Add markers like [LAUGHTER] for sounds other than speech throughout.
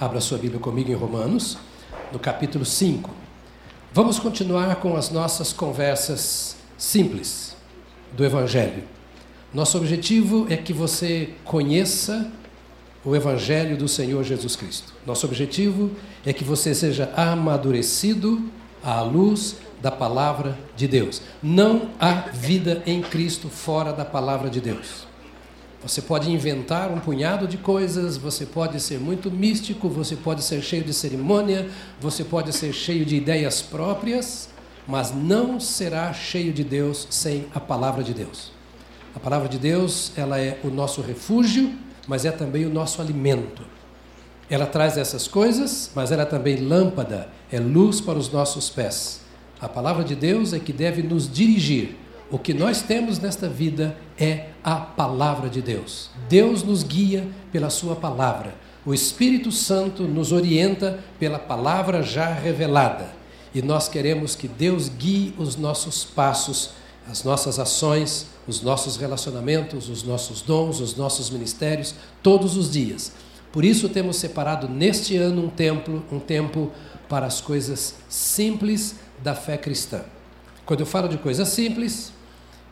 Abra sua Bíblia comigo em Romanos, no capítulo 5. Vamos continuar com as nossas conversas simples do Evangelho. Nosso objetivo é que você conheça o Evangelho do Senhor Jesus Cristo. Nosso objetivo é que você seja amadurecido à luz da palavra de Deus. Não há vida em Cristo fora da palavra de Deus. Você pode inventar um punhado de coisas, você pode ser muito místico, você pode ser cheio de cerimônia, você pode ser cheio de ideias próprias, mas não será cheio de Deus sem a palavra de Deus. A palavra de Deus, ela é o nosso refúgio, mas é também o nosso alimento. Ela traz essas coisas, mas ela é também lâmpada, é luz para os nossos pés. A palavra de Deus é que deve nos dirigir o que nós temos nesta vida é a palavra de Deus. Deus nos guia pela Sua palavra. O Espírito Santo nos orienta pela palavra já revelada. E nós queremos que Deus guie os nossos passos, as nossas ações, os nossos relacionamentos, os nossos dons, os nossos ministérios, todos os dias. Por isso temos separado neste ano um templo, um tempo para as coisas simples da fé cristã. Quando eu falo de coisas simples,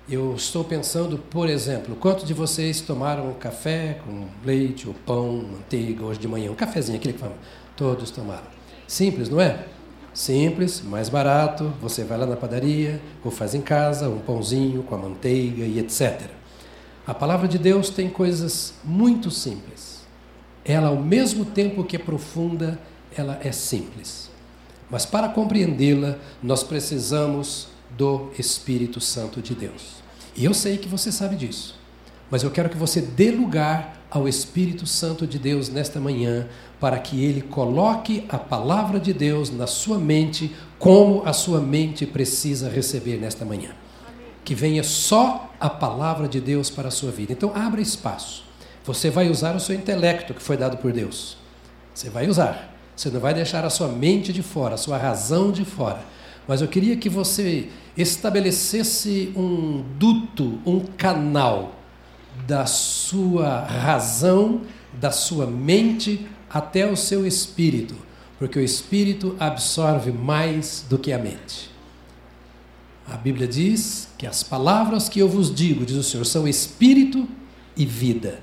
eu estou pensando, por exemplo, quantos de vocês tomaram café com leite ou pão, manteiga hoje de manhã? Um cafezinho, aquele que fala. Todos tomaram. Simples, não é? Simples, mais barato. Você vai lá na padaria ou faz em casa um pãozinho com a manteiga e etc. A palavra de Deus tem coisas muito simples. Ela, ao mesmo tempo que é profunda, ela é simples. Mas para compreendê-la, nós precisamos do Espírito Santo de Deus. E eu sei que você sabe disso, mas eu quero que você dê lugar ao Espírito Santo de Deus nesta manhã, para que ele coloque a palavra de Deus na sua mente, como a sua mente precisa receber nesta manhã. Que venha só a palavra de Deus para a sua vida. Então, abra espaço. Você vai usar o seu intelecto que foi dado por Deus. Você vai usar. Você não vai deixar a sua mente de fora, a sua razão de fora. Mas eu queria que você estabelecesse um duto, um canal da sua razão, da sua mente até o seu espírito, porque o espírito absorve mais do que a mente. A Bíblia diz que as palavras que eu vos digo, diz o Senhor, são espírito e vida.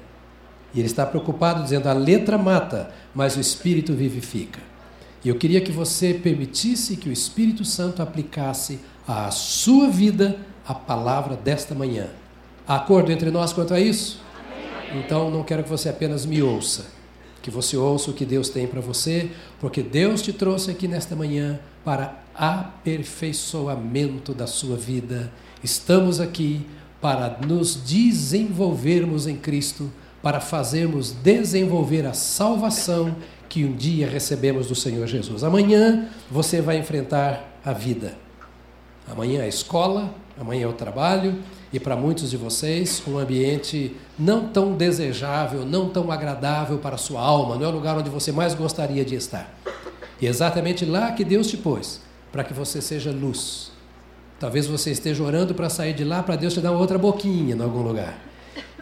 E ele está preocupado dizendo: a letra mata, mas o espírito vivifica. E eu queria que você permitisse que o Espírito Santo aplicasse à sua vida a palavra desta manhã. Há acordo entre nós quanto a isso? Então não quero que você apenas me ouça, que você ouça o que Deus tem para você, porque Deus te trouxe aqui nesta manhã para aperfeiçoamento da sua vida. Estamos aqui para nos desenvolvermos em Cristo, para fazermos desenvolver a salvação que um dia recebemos do Senhor Jesus. Amanhã você vai enfrentar a vida. Amanhã é a escola, amanhã é o trabalho e para muitos de vocês um ambiente não tão desejável, não tão agradável para a sua alma, não é o lugar onde você mais gostaria de estar. E é exatamente lá que Deus te pôs, para que você seja luz. Talvez você esteja orando para sair de lá, para Deus te dar outra boquinha em algum lugar.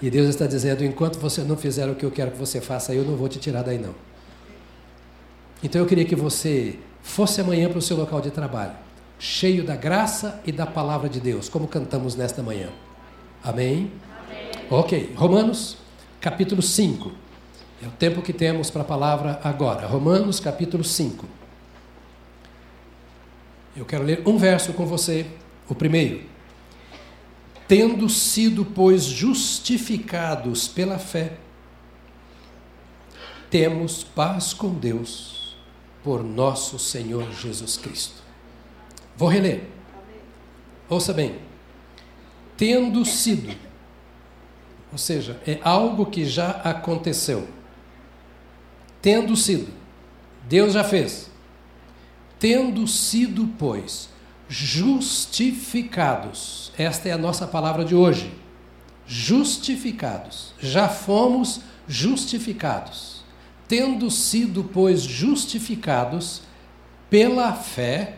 E Deus está dizendo: enquanto você não fizer o que eu quero que você faça, eu não vou te tirar daí não. Então eu queria que você fosse amanhã para o seu local de trabalho, cheio da graça e da palavra de Deus, como cantamos nesta manhã. Amém? Amém. Ok, Romanos capítulo 5. É o tempo que temos para a palavra agora. Romanos capítulo 5. Eu quero ler um verso com você, o primeiro. Tendo sido, pois, justificados pela fé, temos paz com Deus por nosso Senhor Jesus Cristo. Vou reler. Ouça bem. Tendo sido, ou seja, é algo que já aconteceu. Tendo sido, Deus já fez. Tendo sido, pois, justificados, esta é a nossa palavra de hoje. Justificados, já fomos justificados tendo sido, pois, justificados pela fé,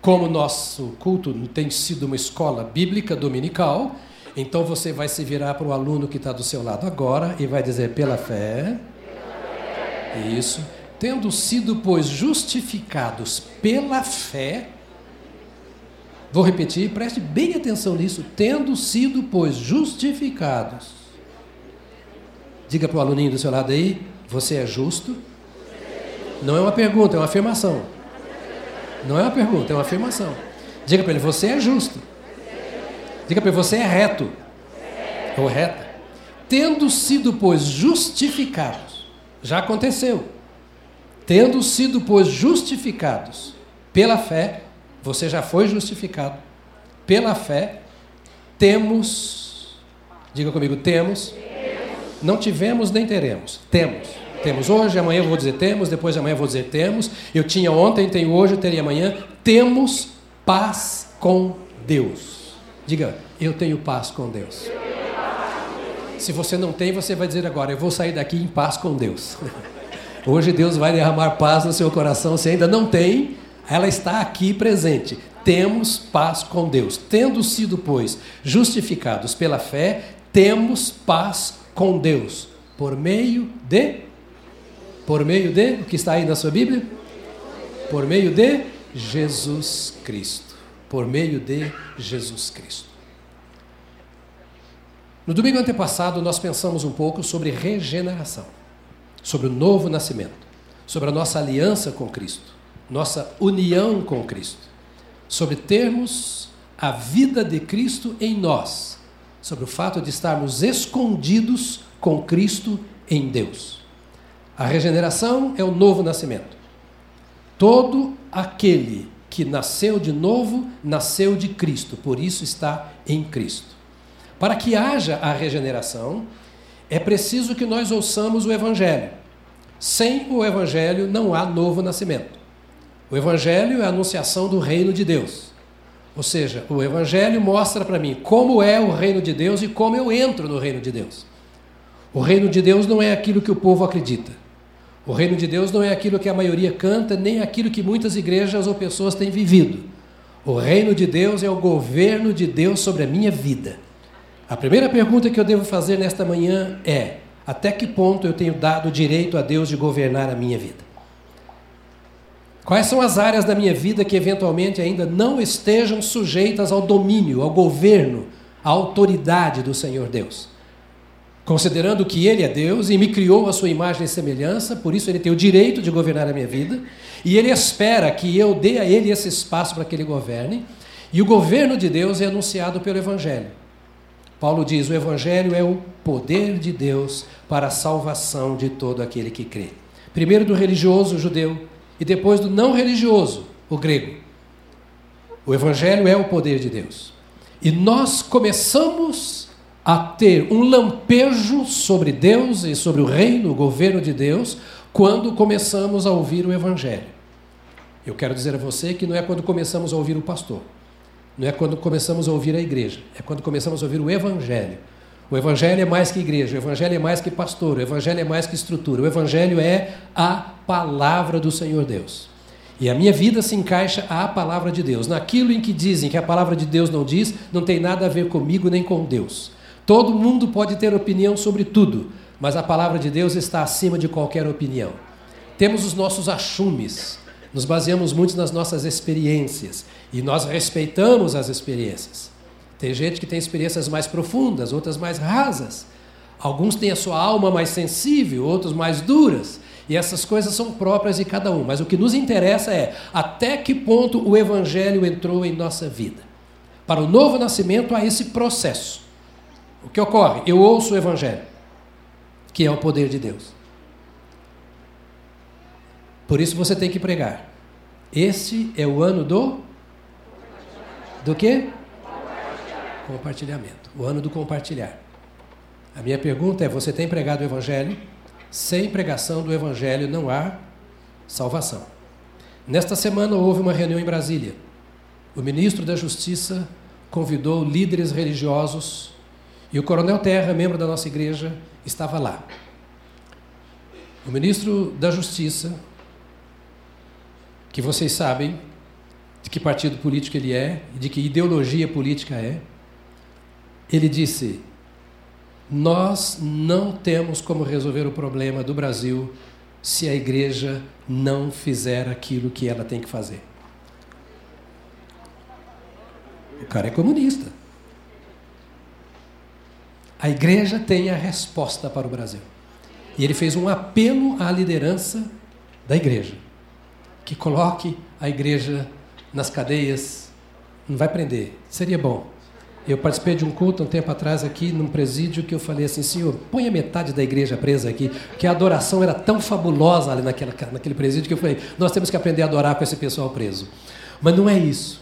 como nosso culto tem sido uma escola bíblica dominical, então você vai se virar para o aluno que está do seu lado agora e vai dizer: pela fé, Isso. Tendo sido, pois, justificados pela fé. Vou repetir, preste bem atenção nisso. Tendo sido, pois, justificados. Diga para o aluninho do seu lado aí: você é justo? Não é uma pergunta, é uma afirmação. Não é uma pergunta, é uma afirmação. Diga para ele: você é justo. Diga para ele: você é reto. Ou reta. Tendo sido, pois, justificados. Já aconteceu. Tendo sido, pois, justificados pela fé, você já foi justificado. Pela fé, temos. Diga comigo: temos. Não tivemos nem teremos. Temos. Temos hoje, amanhã eu vou dizer temos, depois de amanhã eu vou dizer temos. Eu tinha ontem, tenho hoje, teria amanhã. Temos paz com Deus. Diga, eu tenho paz com Deus. Se você não tem, você vai dizer agora, eu vou sair daqui em paz com Deus. [LAUGHS] Hoje Deus vai derramar paz no seu coração. Se ainda não tem, ela está aqui presente. Temos paz com Deus. Tendo sido, pois, justificados pela fé, temos paz com Deus. Por meio de por meio de o que está aí na sua Bíblia? Por meio de Jesus Cristo. Por meio de Jesus Cristo. No domingo antepassado, nós pensamos um pouco sobre regeneração, sobre o novo nascimento, sobre a nossa aliança com Cristo, nossa união com Cristo, sobre termos a vida de Cristo em nós, sobre o fato de estarmos escondidos com Cristo em Deus. A regeneração é o novo nascimento. Todo aquele que nasceu de novo, nasceu de Cristo, por isso está em Cristo. Para que haja a regeneração, é preciso que nós ouçamos o Evangelho. Sem o Evangelho não há novo nascimento. O Evangelho é a anunciação do reino de Deus. Ou seja, o Evangelho mostra para mim como é o reino de Deus e como eu entro no reino de Deus. O reino de Deus não é aquilo que o povo acredita. O reino de Deus não é aquilo que a maioria canta, nem aquilo que muitas igrejas ou pessoas têm vivido. O reino de Deus é o governo de Deus sobre a minha vida. A primeira pergunta que eu devo fazer nesta manhã é: até que ponto eu tenho dado direito a Deus de governar a minha vida? Quais são as áreas da minha vida que eventualmente ainda não estejam sujeitas ao domínio, ao governo, à autoridade do Senhor Deus? considerando que Ele é Deus e me criou a sua imagem e semelhança, por isso Ele tem o direito de governar a minha vida, e Ele espera que eu dê a Ele esse espaço para que Ele governe, e o governo de Deus é anunciado pelo Evangelho. Paulo diz: o Evangelho é o poder de Deus para a salvação de todo aquele que crê. Primeiro do religioso, judeu, e depois do não religioso, o grego. O Evangelho é o poder de Deus. E nós começamos a ter um lampejo sobre Deus e sobre o reino, o governo de Deus, quando começamos a ouvir o Evangelho. Eu quero dizer a você que não é quando começamos a ouvir o pastor, não é quando começamos a ouvir a igreja, é quando começamos a ouvir o Evangelho. O Evangelho é mais que igreja, o Evangelho é mais que pastor, o Evangelho é mais que estrutura, o Evangelho é a palavra do Senhor Deus. E a minha vida se encaixa à palavra de Deus. Naquilo em que dizem que a palavra de Deus não diz, não tem nada a ver comigo nem com Deus. Todo mundo pode ter opinião sobre tudo, mas a palavra de Deus está acima de qualquer opinião. Temos os nossos achumes, nos baseamos muito nas nossas experiências e nós respeitamos as experiências. Tem gente que tem experiências mais profundas, outras mais rasas. Alguns têm a sua alma mais sensível, outros mais duras. E essas coisas são próprias de cada um. Mas o que nos interessa é até que ponto o Evangelho entrou em nossa vida. Para o novo nascimento há esse processo. O que ocorre? Eu ouço o Evangelho, que é o poder de Deus. Por isso você tem que pregar. Esse é o ano do. Do quê? Compartilhamento. O ano do compartilhar. A minha pergunta é: você tem pregado o Evangelho? Sem pregação do Evangelho não há salvação. Nesta semana houve uma reunião em Brasília. O ministro da Justiça convidou líderes religiosos e o Coronel Terra, membro da nossa igreja, estava lá. O ministro da Justiça, que vocês sabem de que partido político ele é de que ideologia política é, ele disse: Nós não temos como resolver o problema do Brasil se a igreja não fizer aquilo que ela tem que fazer. O cara é comunista. A igreja tem a resposta para o Brasil. E ele fez um apelo à liderança da igreja que coloque a igreja nas cadeias. Não vai prender. Seria bom. Eu participei de um culto um tempo atrás aqui, num presídio, que eu falei assim, senhor, põe a metade da igreja presa aqui, porque a adoração era tão fabulosa ali naquela, naquele presídio que eu falei, nós temos que aprender a adorar com esse pessoal preso. Mas não é isso.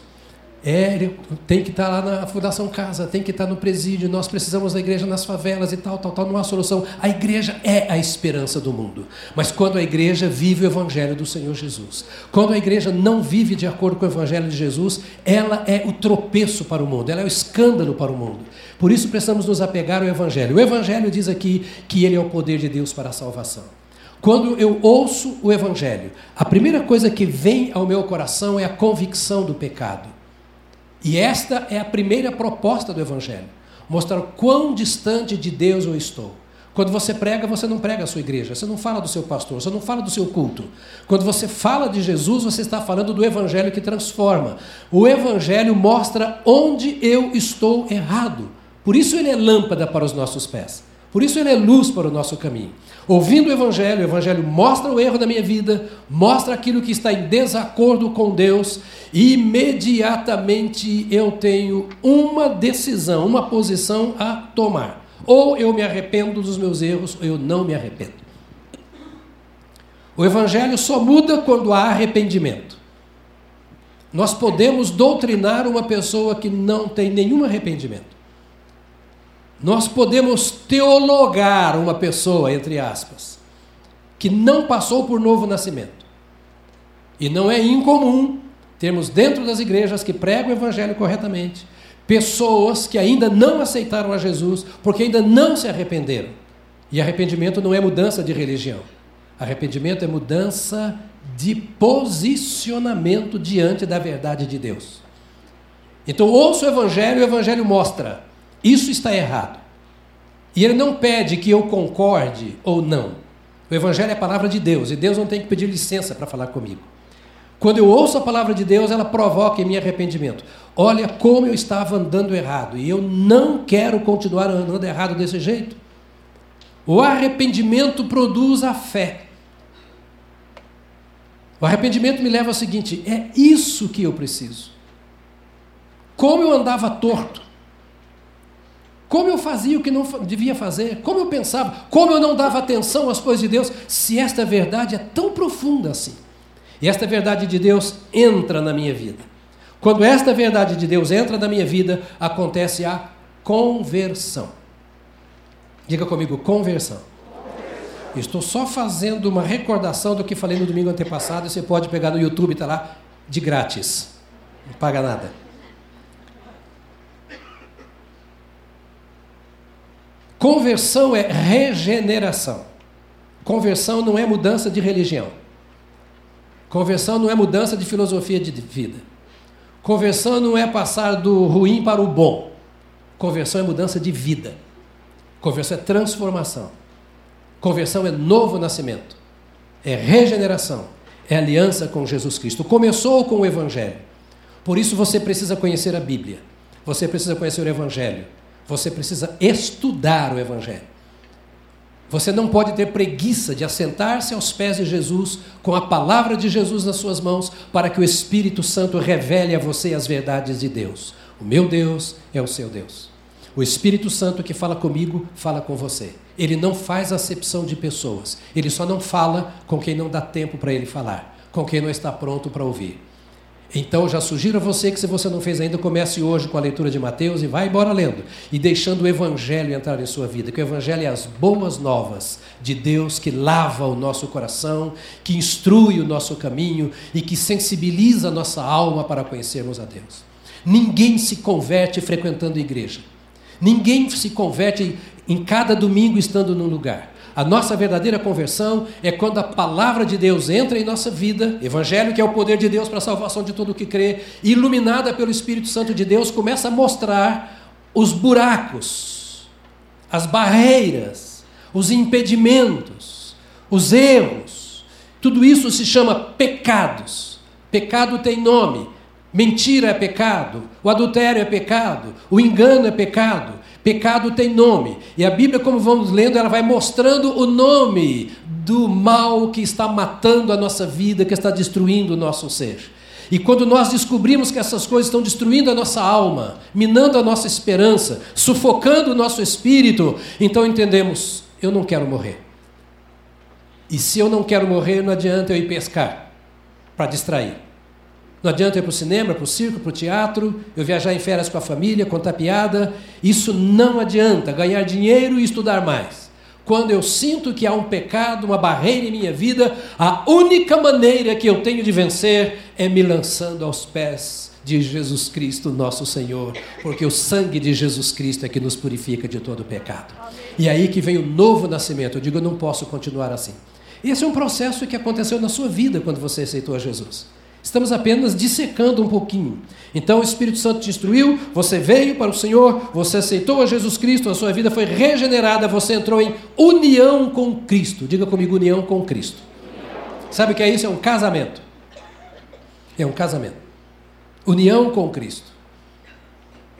É, tem que estar lá na Fundação Casa, tem que estar no presídio, nós precisamos da igreja nas favelas e tal, tal, tal, não há solução. A igreja é a esperança do mundo. Mas quando a igreja vive o Evangelho do Senhor Jesus, quando a igreja não vive de acordo com o Evangelho de Jesus, ela é o tropeço para o mundo, ela é o escândalo para o mundo. Por isso precisamos nos apegar ao Evangelho. O Evangelho diz aqui que ele é o poder de Deus para a salvação. Quando eu ouço o Evangelho, a primeira coisa que vem ao meu coração é a convicção do pecado. E esta é a primeira proposta do Evangelho: mostrar quão distante de Deus eu estou. Quando você prega, você não prega a sua igreja, você não fala do seu pastor, você não fala do seu culto. Quando você fala de Jesus, você está falando do Evangelho que transforma. O Evangelho mostra onde eu estou errado. Por isso ele é lâmpada para os nossos pés. Por isso ele é luz para o nosso caminho. Ouvindo o Evangelho, o Evangelho mostra o erro da minha vida, mostra aquilo que está em desacordo com Deus, e imediatamente eu tenho uma decisão, uma posição a tomar. Ou eu me arrependo dos meus erros, ou eu não me arrependo. O Evangelho só muda quando há arrependimento. Nós podemos doutrinar uma pessoa que não tem nenhum arrependimento. Nós podemos teologar uma pessoa, entre aspas, que não passou por novo nascimento. E não é incomum termos dentro das igrejas que pregam o evangelho corretamente pessoas que ainda não aceitaram a Jesus porque ainda não se arrependeram. E arrependimento não é mudança de religião. Arrependimento é mudança de posicionamento diante da verdade de Deus. Então, ouça o Evangelho e o Evangelho mostra isso está errado. E ele não pede que eu concorde ou não. O Evangelho é a palavra de Deus e Deus não tem que pedir licença para falar comigo. Quando eu ouço a palavra de Deus, ela provoca em mim arrependimento. Olha como eu estava andando errado e eu não quero continuar andando errado desse jeito. O arrependimento produz a fé. O arrependimento me leva ao seguinte: é isso que eu preciso. Como eu andava torto, como eu fazia o que não devia fazer? Como eu pensava? Como eu não dava atenção às coisas de Deus? Se esta verdade é tão profunda assim. E esta verdade de Deus entra na minha vida. Quando esta verdade de Deus entra na minha vida, acontece a conversão. Diga comigo, conversão. Estou só fazendo uma recordação do que falei no domingo antepassado. Você pode pegar no YouTube, está lá, de grátis. Não paga nada. Conversão é regeneração. Conversão não é mudança de religião. Conversão não é mudança de filosofia de vida. Conversão não é passar do ruim para o bom. Conversão é mudança de vida. Conversão é transformação. Conversão é novo nascimento. É regeneração. É aliança com Jesus Cristo. Começou com o Evangelho. Por isso você precisa conhecer a Bíblia. Você precisa conhecer o Evangelho. Você precisa estudar o Evangelho. Você não pode ter preguiça de assentar-se aos pés de Jesus, com a palavra de Jesus nas suas mãos, para que o Espírito Santo revele a você as verdades de Deus. O meu Deus é o seu Deus. O Espírito Santo que fala comigo, fala com você. Ele não faz acepção de pessoas. Ele só não fala com quem não dá tempo para ele falar, com quem não está pronto para ouvir. Então já sugiro a você que se você não fez ainda, comece hoje com a leitura de Mateus e vá embora lendo e deixando o evangelho entrar em sua vida, que o evangelho é as boas novas de Deus que lava o nosso coração, que instrui o nosso caminho e que sensibiliza a nossa alma para conhecermos a Deus. Ninguém se converte frequentando igreja. Ninguém se converte em cada domingo estando num lugar. A nossa verdadeira conversão é quando a palavra de Deus entra em nossa vida, evangelho que é o poder de Deus para a salvação de todo o que crê, iluminada pelo Espírito Santo de Deus, começa a mostrar os buracos, as barreiras, os impedimentos, os erros, Tudo isso se chama pecados. Pecado tem nome. Mentira é pecado, o adultério é pecado, o engano é pecado. Pecado tem nome. E a Bíblia, como vamos lendo, ela vai mostrando o nome do mal que está matando a nossa vida, que está destruindo o nosso ser. E quando nós descobrimos que essas coisas estão destruindo a nossa alma, minando a nossa esperança, sufocando o nosso espírito, então entendemos: eu não quero morrer. E se eu não quero morrer, não adianta eu ir pescar para distrair. Não adianta eu ir para o cinema, para o circo, para o teatro, eu viajar em férias com a família, contar piada. Isso não adianta. Ganhar dinheiro e estudar mais. Quando eu sinto que há um pecado, uma barreira em minha vida, a única maneira que eu tenho de vencer é me lançando aos pés de Jesus Cristo, nosso Senhor, porque o sangue de Jesus Cristo é que nos purifica de todo pecado. E aí que vem o novo nascimento. Eu digo, eu não posso continuar assim. Esse é um processo que aconteceu na sua vida quando você aceitou a Jesus. Estamos apenas dissecando um pouquinho. Então o Espírito Santo te instruiu, você veio para o Senhor, você aceitou a Jesus Cristo, a sua vida foi regenerada, você entrou em união com Cristo. Diga comigo, união com Cristo. Sabe o que é isso? É um casamento. É um casamento. União com Cristo.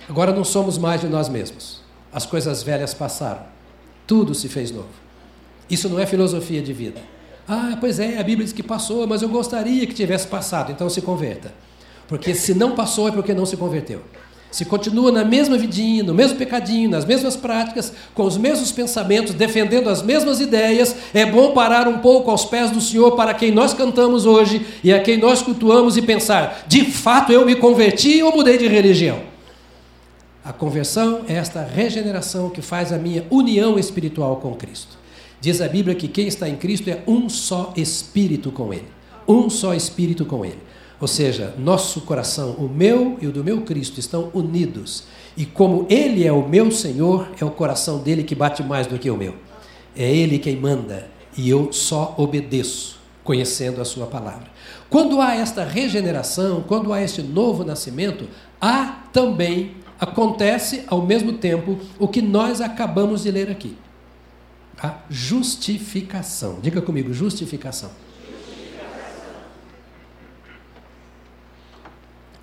Agora não somos mais de nós mesmos. As coisas velhas passaram. Tudo se fez novo. Isso não é filosofia de vida. Ah, pois é, a Bíblia diz que passou, mas eu gostaria que tivesse passado. Então se converta. Porque se não passou é porque não se converteu. Se continua na mesma vidinha, no mesmo pecadinho, nas mesmas práticas, com os mesmos pensamentos, defendendo as mesmas ideias, é bom parar um pouco aos pés do Senhor para quem nós cantamos hoje e a quem nós cultuamos e pensar: de fato eu me converti ou mudei de religião? A conversão é esta regeneração que faz a minha união espiritual com Cristo. Diz a Bíblia que quem está em Cristo é um só espírito com Ele. Um só espírito com Ele. Ou seja, nosso coração, o meu e o do meu Cristo, estão unidos. E como Ele é o meu Senhor, é o coração dele que bate mais do que o meu. É Ele quem manda e eu só obedeço, conhecendo a Sua palavra. Quando há esta regeneração, quando há este novo nascimento, há também, acontece ao mesmo tempo, o que nós acabamos de ler aqui a justificação. Diga comigo, justificação. justificação.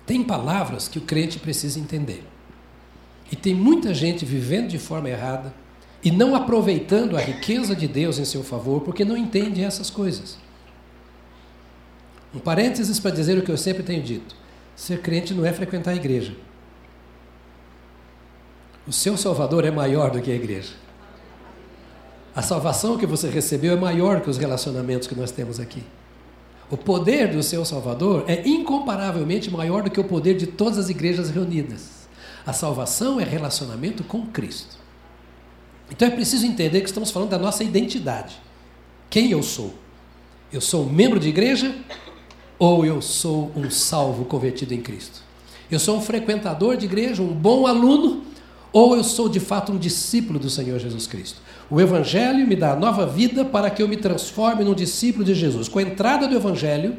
Tem palavras que o crente precisa entender. E tem muita gente vivendo de forma errada e não aproveitando a riqueza de Deus em seu favor porque não entende essas coisas. Um parênteses para dizer o que eu sempre tenho dito: ser crente não é frequentar a igreja. O seu Salvador é maior do que a igreja. A salvação que você recebeu é maior que os relacionamentos que nós temos aqui. O poder do seu Salvador é incomparavelmente maior do que o poder de todas as igrejas reunidas. A salvação é relacionamento com Cristo. Então é preciso entender que estamos falando da nossa identidade. Quem eu sou? Eu sou um membro de igreja ou eu sou um salvo convertido em Cristo? Eu sou um frequentador de igreja, um bom aluno, ou eu sou de fato um discípulo do Senhor Jesus Cristo? O Evangelho me dá nova vida para que eu me transforme num discípulo de Jesus. Com a entrada do Evangelho,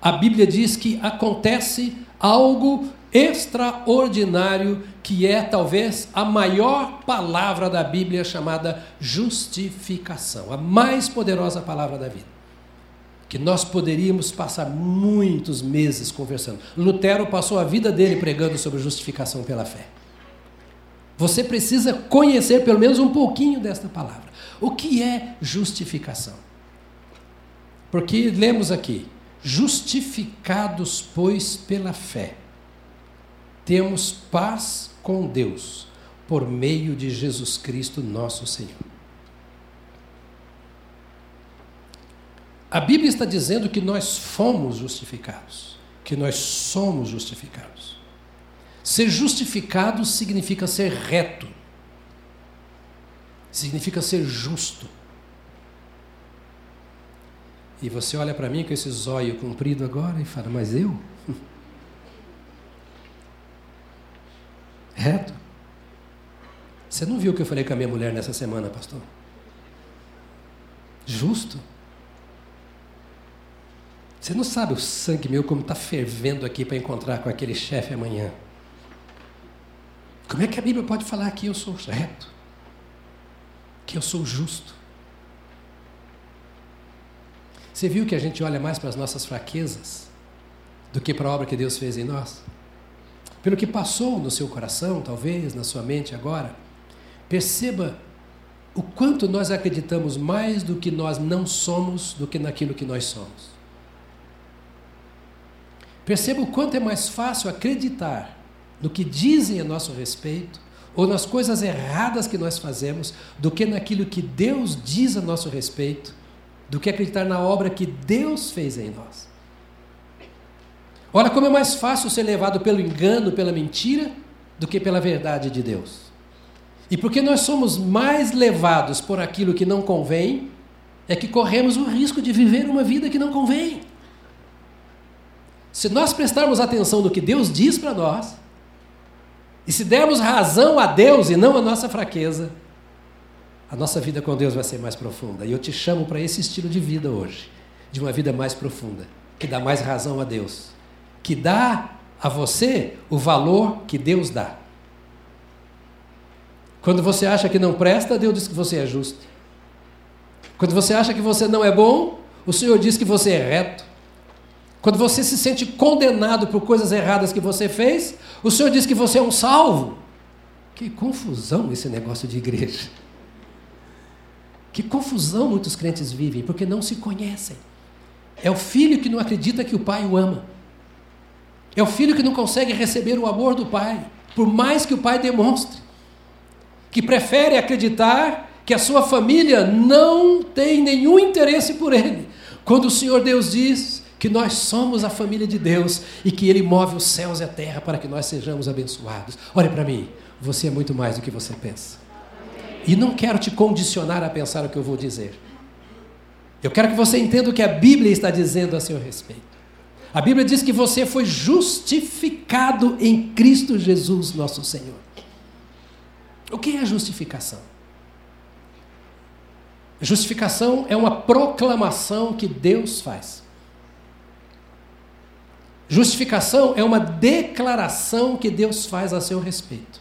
a Bíblia diz que acontece algo extraordinário, que é talvez a maior palavra da Bíblia chamada justificação, a mais poderosa palavra da vida. Que nós poderíamos passar muitos meses conversando. Lutero passou a vida dele pregando sobre justificação pela fé. Você precisa conhecer pelo menos um pouquinho desta palavra. O que é justificação? Porque lemos aqui: justificados, pois, pela fé, temos paz com Deus, por meio de Jesus Cristo, nosso Senhor. A Bíblia está dizendo que nós fomos justificados, que nós somos justificados. Ser justificado significa ser reto, significa ser justo. E você olha para mim com esse zóio comprido agora e fala, mas eu? [LAUGHS] Reto? Você não viu o que eu falei com a minha mulher nessa semana, pastor? Justo? Você não sabe o sangue meu como está fervendo aqui para encontrar com aquele chefe amanhã. Como é que a Bíblia pode falar que eu sou reto? Que eu sou justo? Você viu que a gente olha mais para as nossas fraquezas do que para a obra que Deus fez em nós? Pelo que passou no seu coração, talvez, na sua mente agora, perceba o quanto nós acreditamos mais do que nós não somos do que naquilo que nós somos. Perceba o quanto é mais fácil acreditar no que dizem a nosso respeito ou nas coisas erradas que nós fazemos do que naquilo que Deus diz a nosso respeito, do que acreditar na obra que Deus fez em nós. Olha como é mais fácil ser levado pelo engano, pela mentira, do que pela verdade de Deus. E porque nós somos mais levados por aquilo que não convém, é que corremos o risco de viver uma vida que não convém. Se nós prestarmos atenção no que Deus diz para nós, e se dermos razão a Deus e não a nossa fraqueza, a nossa vida com Deus vai ser mais profunda. E eu te chamo para esse estilo de vida hoje, de uma vida mais profunda, que dá mais razão a Deus, que dá a você o valor que Deus dá. Quando você acha que não presta, Deus diz que você é justo. Quando você acha que você não é bom, o Senhor diz que você é reto. Quando você se sente condenado por coisas erradas que você fez, o Senhor diz que você é um salvo. Que confusão esse negócio de igreja. Que confusão muitos crentes vivem, porque não se conhecem. É o filho que não acredita que o pai o ama. É o filho que não consegue receber o amor do pai, por mais que o pai demonstre. Que prefere acreditar que a sua família não tem nenhum interesse por ele. Quando o Senhor Deus diz que nós somos a família de Deus e que Ele move os céus e a terra para que nós sejamos abençoados. Olhe para mim, você é muito mais do que você pensa. E não quero te condicionar a pensar o que eu vou dizer. Eu quero que você entenda o que a Bíblia está dizendo a seu respeito. A Bíblia diz que você foi justificado em Cristo Jesus, nosso Senhor. O que é justificação? Justificação é uma proclamação que Deus faz. Justificação é uma declaração que Deus faz a seu respeito.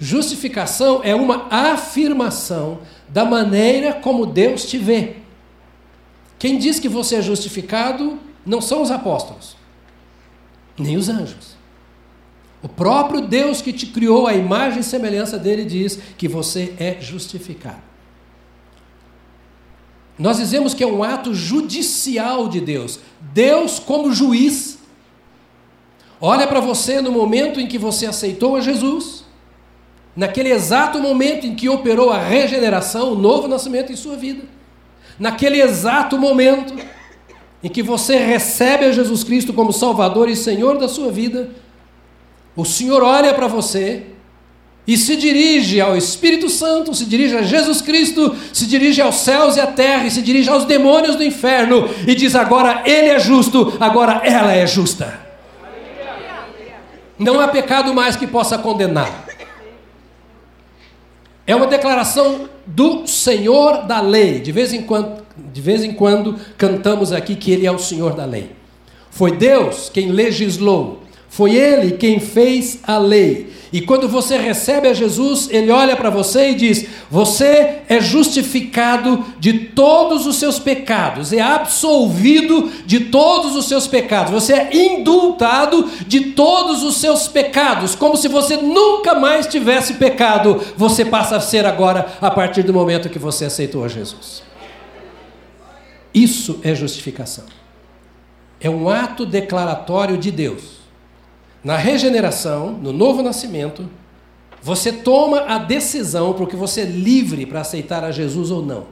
Justificação é uma afirmação da maneira como Deus te vê. Quem diz que você é justificado não são os apóstolos, nem os anjos. O próprio Deus que te criou a imagem e semelhança dele diz que você é justificado. Nós dizemos que é um ato judicial de Deus. Deus, como juiz, olha para você no momento em que você aceitou a Jesus, naquele exato momento em que operou a regeneração, o novo nascimento em sua vida, naquele exato momento em que você recebe a Jesus Cristo como Salvador e Senhor da sua vida, o Senhor olha para você e se dirige ao Espírito Santo, se dirige a Jesus Cristo, se dirige aos céus e à terra, e se dirige aos demônios do inferno, e diz: agora ele é justo, agora ela é justa. Não há pecado mais que possa condenar. É uma declaração do Senhor da lei. De vez em quando, de vez em quando cantamos aqui que ele é o Senhor da lei. Foi Deus quem legislou, foi ele quem fez a lei. E quando você recebe a Jesus, ele olha para você e diz: Você é justificado de todos os seus pecados, é absolvido de todos os seus pecados, você é indultado de todos os seus pecados, como se você nunca mais tivesse pecado. Você passa a ser agora a partir do momento que você aceitou a Jesus. Isso é justificação. É um ato declaratório de Deus na regeneração, no novo nascimento, você toma a decisão porque você é livre para aceitar a Jesus ou não.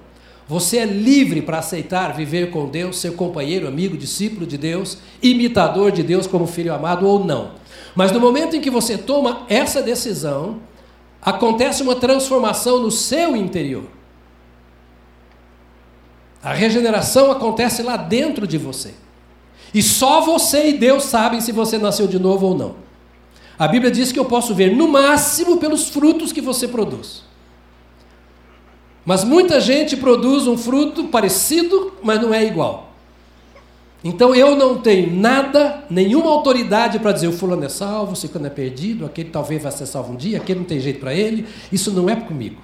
Você é livre para aceitar viver com Deus, ser companheiro, amigo, discípulo de Deus, imitador de Deus como filho amado ou não. Mas no momento em que você toma essa decisão, acontece uma transformação no seu interior. A regeneração acontece lá dentro de você. E só você e Deus sabem se você nasceu de novo ou não. A Bíblia diz que eu posso ver no máximo pelos frutos que você produz. Mas muita gente produz um fruto parecido, mas não é igual. Então eu não tenho nada, nenhuma autoridade para dizer o fulano é salvo, o ciclano é perdido, aquele talvez vai ser salvo um dia, aquele não tem jeito para ele. Isso não é comigo.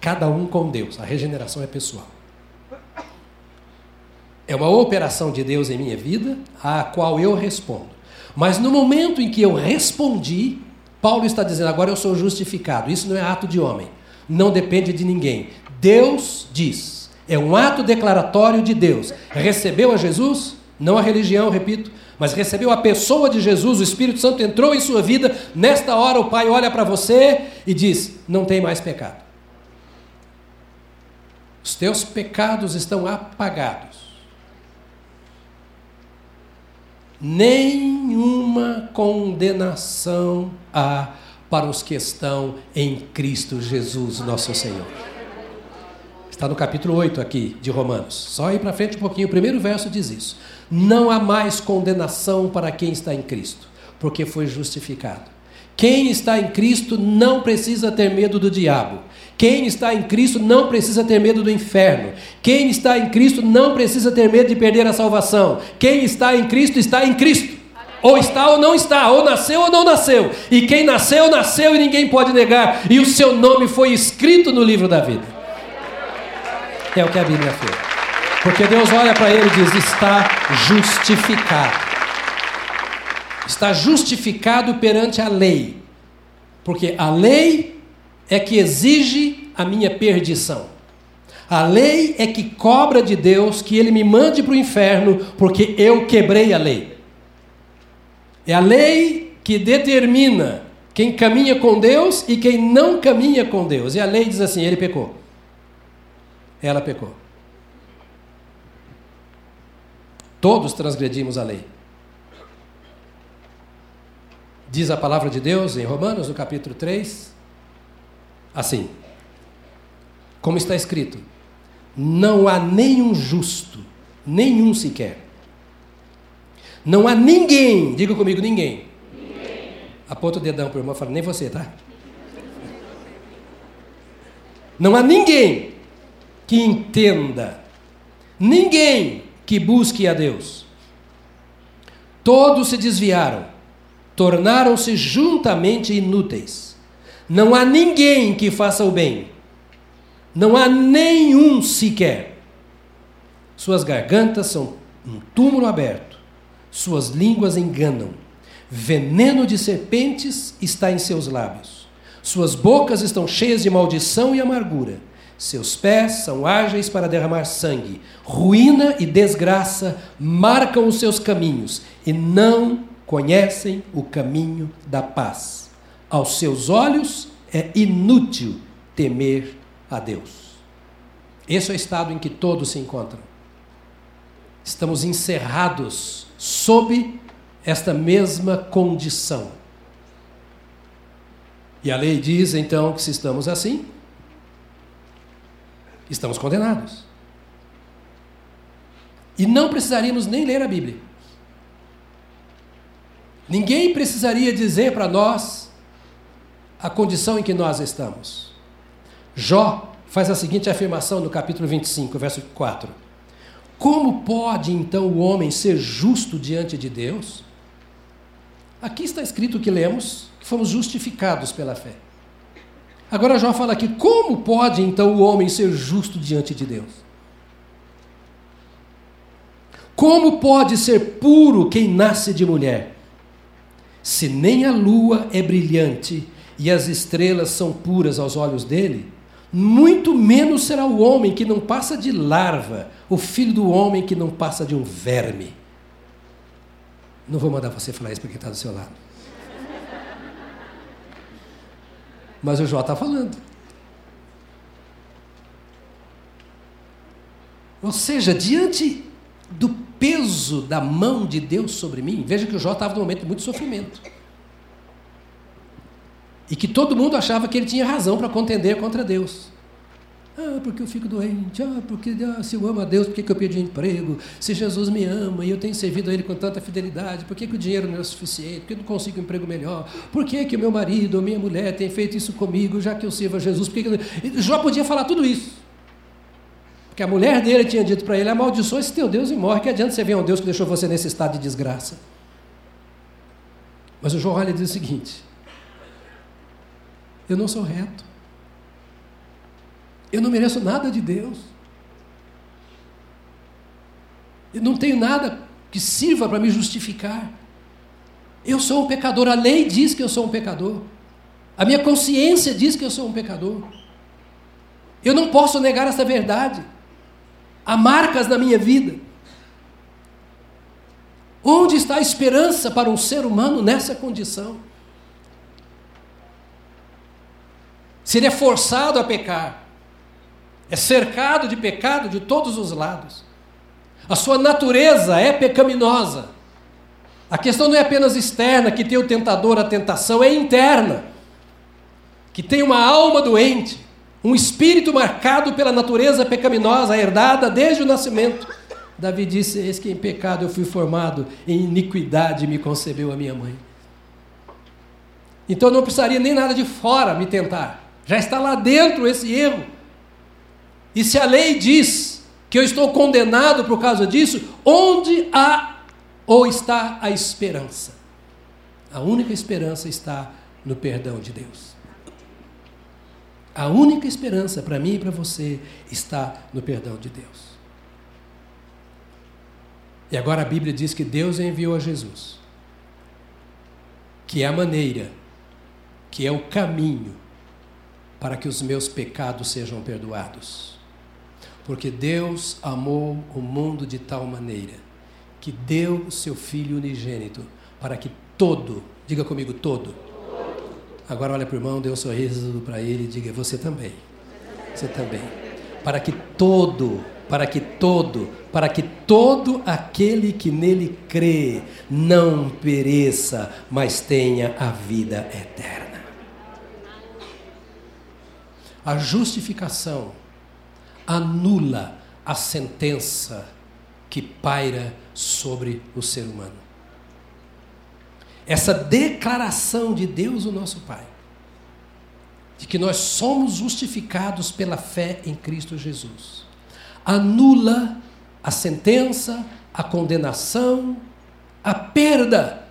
Cada um com Deus. A regeneração é pessoal. É uma operação de Deus em minha vida, a qual eu respondo. Mas no momento em que eu respondi, Paulo está dizendo: agora eu sou justificado. Isso não é ato de homem, não depende de ninguém. Deus diz. É um ato declaratório de Deus. Recebeu a Jesus, não a religião, repito, mas recebeu a pessoa de Jesus, o Espírito Santo entrou em sua vida. Nesta hora, o Pai olha para você e diz: não tem mais pecado. Os teus pecados estão apagados. Nenhuma condenação há para os que estão em Cristo Jesus, nosso Senhor. Está no capítulo 8 aqui de Romanos. Só ir para frente um pouquinho, o primeiro verso diz isso. Não há mais condenação para quem está em Cristo, porque foi justificado. Quem está em Cristo não precisa ter medo do diabo. Quem está em Cristo não precisa ter medo do inferno. Quem está em Cristo não precisa ter medo de perder a salvação. Quem está em Cristo está em Cristo. Ou está ou não está, ou nasceu ou não nasceu. E quem nasceu, nasceu e ninguém pode negar. E o seu nome foi escrito no livro da vida. É o que a Bíblia fez. Porque Deus olha para ele e diz: está justificado. Está justificado perante a lei. Porque a lei é que exige a minha perdição. A lei é que cobra de Deus que ele me mande para o inferno porque eu quebrei a lei. É a lei que determina quem caminha com Deus e quem não caminha com Deus. E a lei diz assim: ele pecou. Ela pecou. Todos transgredimos a lei. Diz a palavra de Deus em Romanos, no capítulo 3, assim: como está escrito, não há nenhum justo, nenhum sequer. Não há ninguém, diga comigo, ninguém. ninguém. Aponta o dedão para o irmão e fala, nem você, tá? Não há ninguém que entenda, ninguém que busque a Deus. Todos se desviaram, tornaram-se juntamente inúteis não há ninguém que faça o bem. Não há nenhum sequer. Suas gargantas são um túmulo aberto. Suas línguas enganam. Veneno de serpentes está em seus lábios. Suas bocas estão cheias de maldição e amargura. Seus pés são ágeis para derramar sangue. Ruína e desgraça marcam os seus caminhos e não conhecem o caminho da paz. Aos seus olhos é inútil temer a Deus. Esse é o estado em que todos se encontram. Estamos encerrados sob esta mesma condição. E a lei diz então que se estamos assim, estamos condenados. E não precisaríamos nem ler a Bíblia. Ninguém precisaria dizer para nós a condição em que nós estamos. Jó faz a seguinte afirmação no capítulo 25, verso 4. Como pode então o homem ser justo diante de Deus? Aqui está escrito que lemos que fomos justificados pela fé. Agora Jó fala aqui: como pode então o homem ser justo diante de Deus? Como pode ser puro quem nasce de mulher? Se nem a lua é brilhante e as estrelas são puras aos olhos dele, muito menos será o homem que não passa de larva, o filho do homem que não passa de um verme. Não vou mandar você falar isso porque está do seu lado. Mas o Jó está falando. Ou seja, diante do peso da mão de Deus sobre mim, veja que o Jó estava num momento de muito sofrimento. E que todo mundo achava que ele tinha razão para contender contra Deus. Ah, porque eu fico doente. Ah, porque ah, se eu amo a Deus, por que, que eu perdi emprego? Se Jesus me ama e eu tenho servido a Ele com tanta fidelidade, por que, que o dinheiro não é suficiente? Por que eu não consigo um emprego melhor? Por que, que o meu marido ou minha mulher tem feito isso comigo, já que eu sirvo a Jesus? Por que que... Jó podia falar tudo isso. Porque a mulher dele tinha dito para ele: amaldiçoa esse teu Deus e morre. Que adianta você ver um Deus que deixou você nesse estado de desgraça? Mas o Jó olha e diz o seguinte: eu não sou reto. Eu não mereço nada de Deus. Eu não tenho nada que sirva para me justificar. Eu sou um pecador, a lei diz que eu sou um pecador. A minha consciência diz que eu sou um pecador. Eu não posso negar essa verdade. Há marcas na minha vida. Onde está a esperança para um ser humano nessa condição? Se ele é forçado a pecar, é cercado de pecado de todos os lados, a sua natureza é pecaminosa. A questão não é apenas externa, que tem o tentador, a tentação, é interna, que tem uma alma doente, um espírito marcado pela natureza pecaminosa, herdada desde o nascimento. Davi disse: Eis que em pecado eu fui formado, em iniquidade me concebeu a minha mãe. Então não precisaria nem nada de fora me tentar, já está lá dentro esse erro. E se a lei diz que eu estou condenado por causa disso, onde há ou está a esperança? A única esperança está no perdão de Deus. A única esperança para mim e para você está no perdão de Deus. E agora a Bíblia diz que Deus enviou a Jesus, que é a maneira, que é o caminho para que os meus pecados sejam perdoados. Porque Deus amou o mundo de tal maneira que deu o seu Filho unigênito para que todo, diga comigo, todo, Agora olha para o irmão, dê um sorriso para ele e diga: Você também. Você também. Para que todo, para que todo, para que todo aquele que nele crê não pereça, mas tenha a vida eterna. A justificação anula a sentença que paira sobre o ser humano. Essa declaração de Deus, o nosso Pai, de que nós somos justificados pela fé em Cristo Jesus, anula a sentença, a condenação, a perda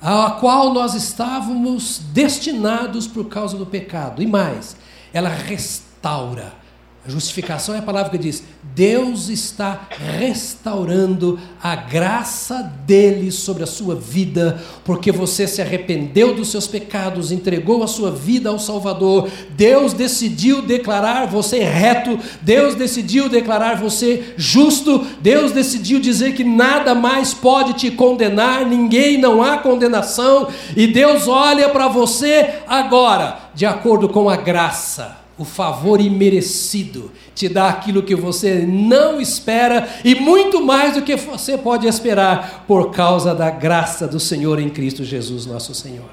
a qual nós estávamos destinados por causa do pecado. E mais, ela restaura justificação é a palavra que diz: Deus está restaurando a graça dele sobre a sua vida, porque você se arrependeu dos seus pecados, entregou a sua vida ao Salvador. Deus decidiu declarar você reto, Deus decidiu declarar você justo, Deus decidiu dizer que nada mais pode te condenar, ninguém, não há condenação, e Deus olha para você agora, de acordo com a graça o favor imerecido, te dá aquilo que você não espera e muito mais do que você pode esperar por causa da graça do Senhor em Cristo Jesus, nosso Senhor.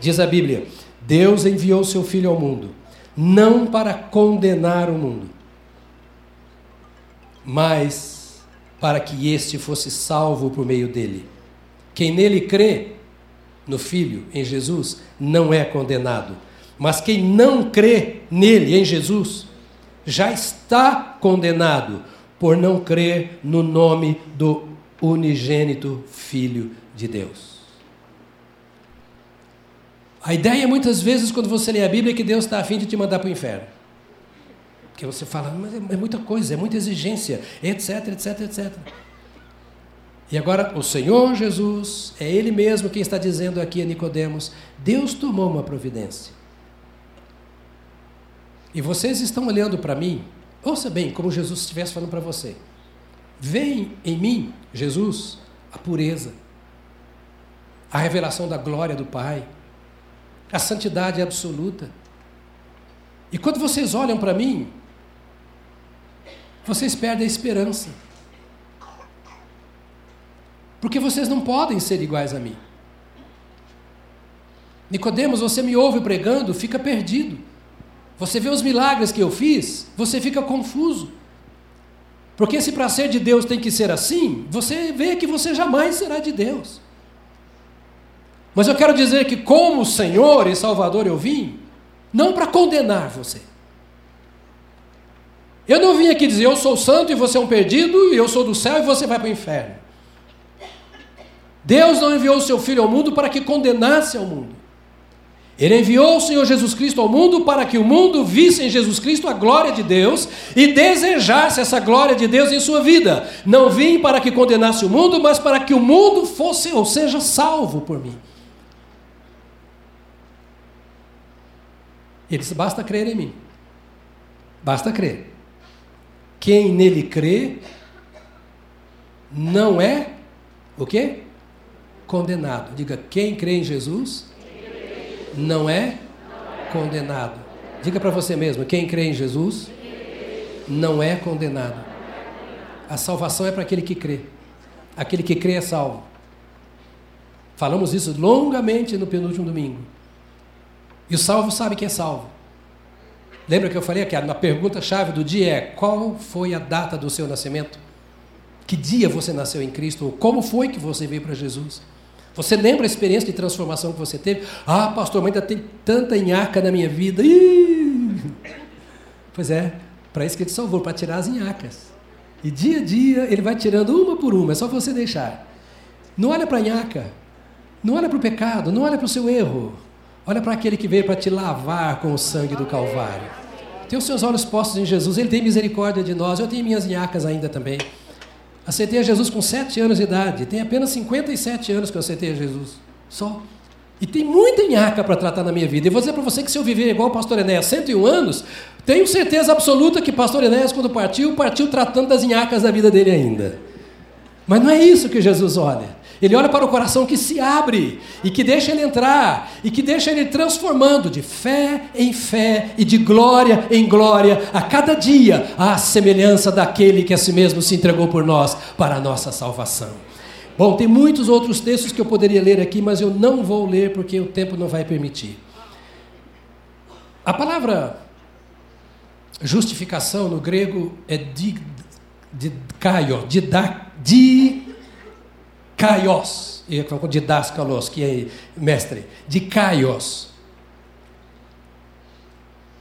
Diz a Bíblia: Deus enviou seu Filho ao mundo, não para condenar o mundo, mas para que este fosse salvo por meio dele. Quem nele crê, no Filho, em Jesus, não é condenado mas quem não crê nele, em Jesus, já está condenado por não crer no nome do unigênito Filho de Deus. A ideia muitas vezes, quando você lê a Bíblia, é que Deus está afim de te mandar para o inferno. Porque você fala, mas é, é muita coisa, é muita exigência, etc, etc, etc. E agora o Senhor Jesus, é Ele mesmo quem está dizendo aqui a Nicodemos, Deus tomou uma providência. E vocês estão olhando para mim, ouça bem, como Jesus estivesse falando para você. Vem em mim, Jesus, a pureza, a revelação da glória do Pai, a santidade absoluta. E quando vocês olham para mim, vocês perdem a esperança. Porque vocês não podem ser iguais a mim. Nicodemos, você me ouve pregando, fica perdido. Você vê os milagres que eu fiz, você fica confuso. Porque se para ser de Deus tem que ser assim, você vê que você jamais será de Deus. Mas eu quero dizer que, como Senhor e Salvador, eu vim, não para condenar você. Eu não vim aqui dizer eu sou santo e você é um perdido, e eu sou do céu e você vai para o inferno. Deus não enviou o seu Filho ao mundo para que condenasse ao mundo. Ele enviou o Senhor Jesus Cristo ao mundo para que o mundo visse em Jesus Cristo a glória de Deus e desejasse essa glória de Deus em sua vida. Não vim para que condenasse o mundo, mas para que o mundo fosse, ou seja, salvo por mim. Ele disse: basta crer em mim. Basta crer. Quem nele crê não é o quê? Condenado. Diga, quem crê em Jesus não é condenado. Diga para você mesmo, quem crê em Jesus não é condenado. A salvação é para aquele que crê. Aquele que crê é salvo. Falamos isso longamente no penúltimo domingo. E o salvo sabe que é salvo. Lembra que eu falei que a pergunta-chave do dia é: qual foi a data do seu nascimento? Que dia você nasceu em Cristo? Ou como foi que você veio para Jesus? Você lembra a experiência de transformação que você teve? Ah, pastor, mas ainda tem tanta nhaca na minha vida. Ih! Pois é, para isso que ele salvou, para tirar as nhacas. E dia a dia ele vai tirando uma por uma, é só você deixar. Não olha para a nhaca, não olha para o pecado, não olha para o seu erro. Olha para aquele que veio para te lavar com o sangue do Calvário. Tem os seus olhos postos em Jesus, Ele tem misericórdia de nós. Eu tenho minhas nhacas ainda também. Aceitei a Jesus com 7 anos de idade. Tem apenas 57 anos que eu aceitei a Jesus. Só. E tem muita nhaca para tratar na minha vida. E vou dizer para você que se eu viver igual o pastor Enéas, 101 anos, tenho certeza absoluta que o pastor Enéas, quando partiu, partiu tratando das nhacas da vida dele ainda. Mas não é isso que Jesus olha. Ele olha para o coração que se abre e que deixa ele entrar e que deixa ele transformando de fé em fé e de glória em glória a cada dia, à semelhança daquele que a si mesmo se entregou por nós para a nossa salvação. Bom, tem muitos outros textos que eu poderia ler aqui, mas eu não vou ler porque o tempo não vai permitir. A palavra justificação no grego é di, di, kaio, di, Kaios, didáscalos, que é mestre, de Kaios.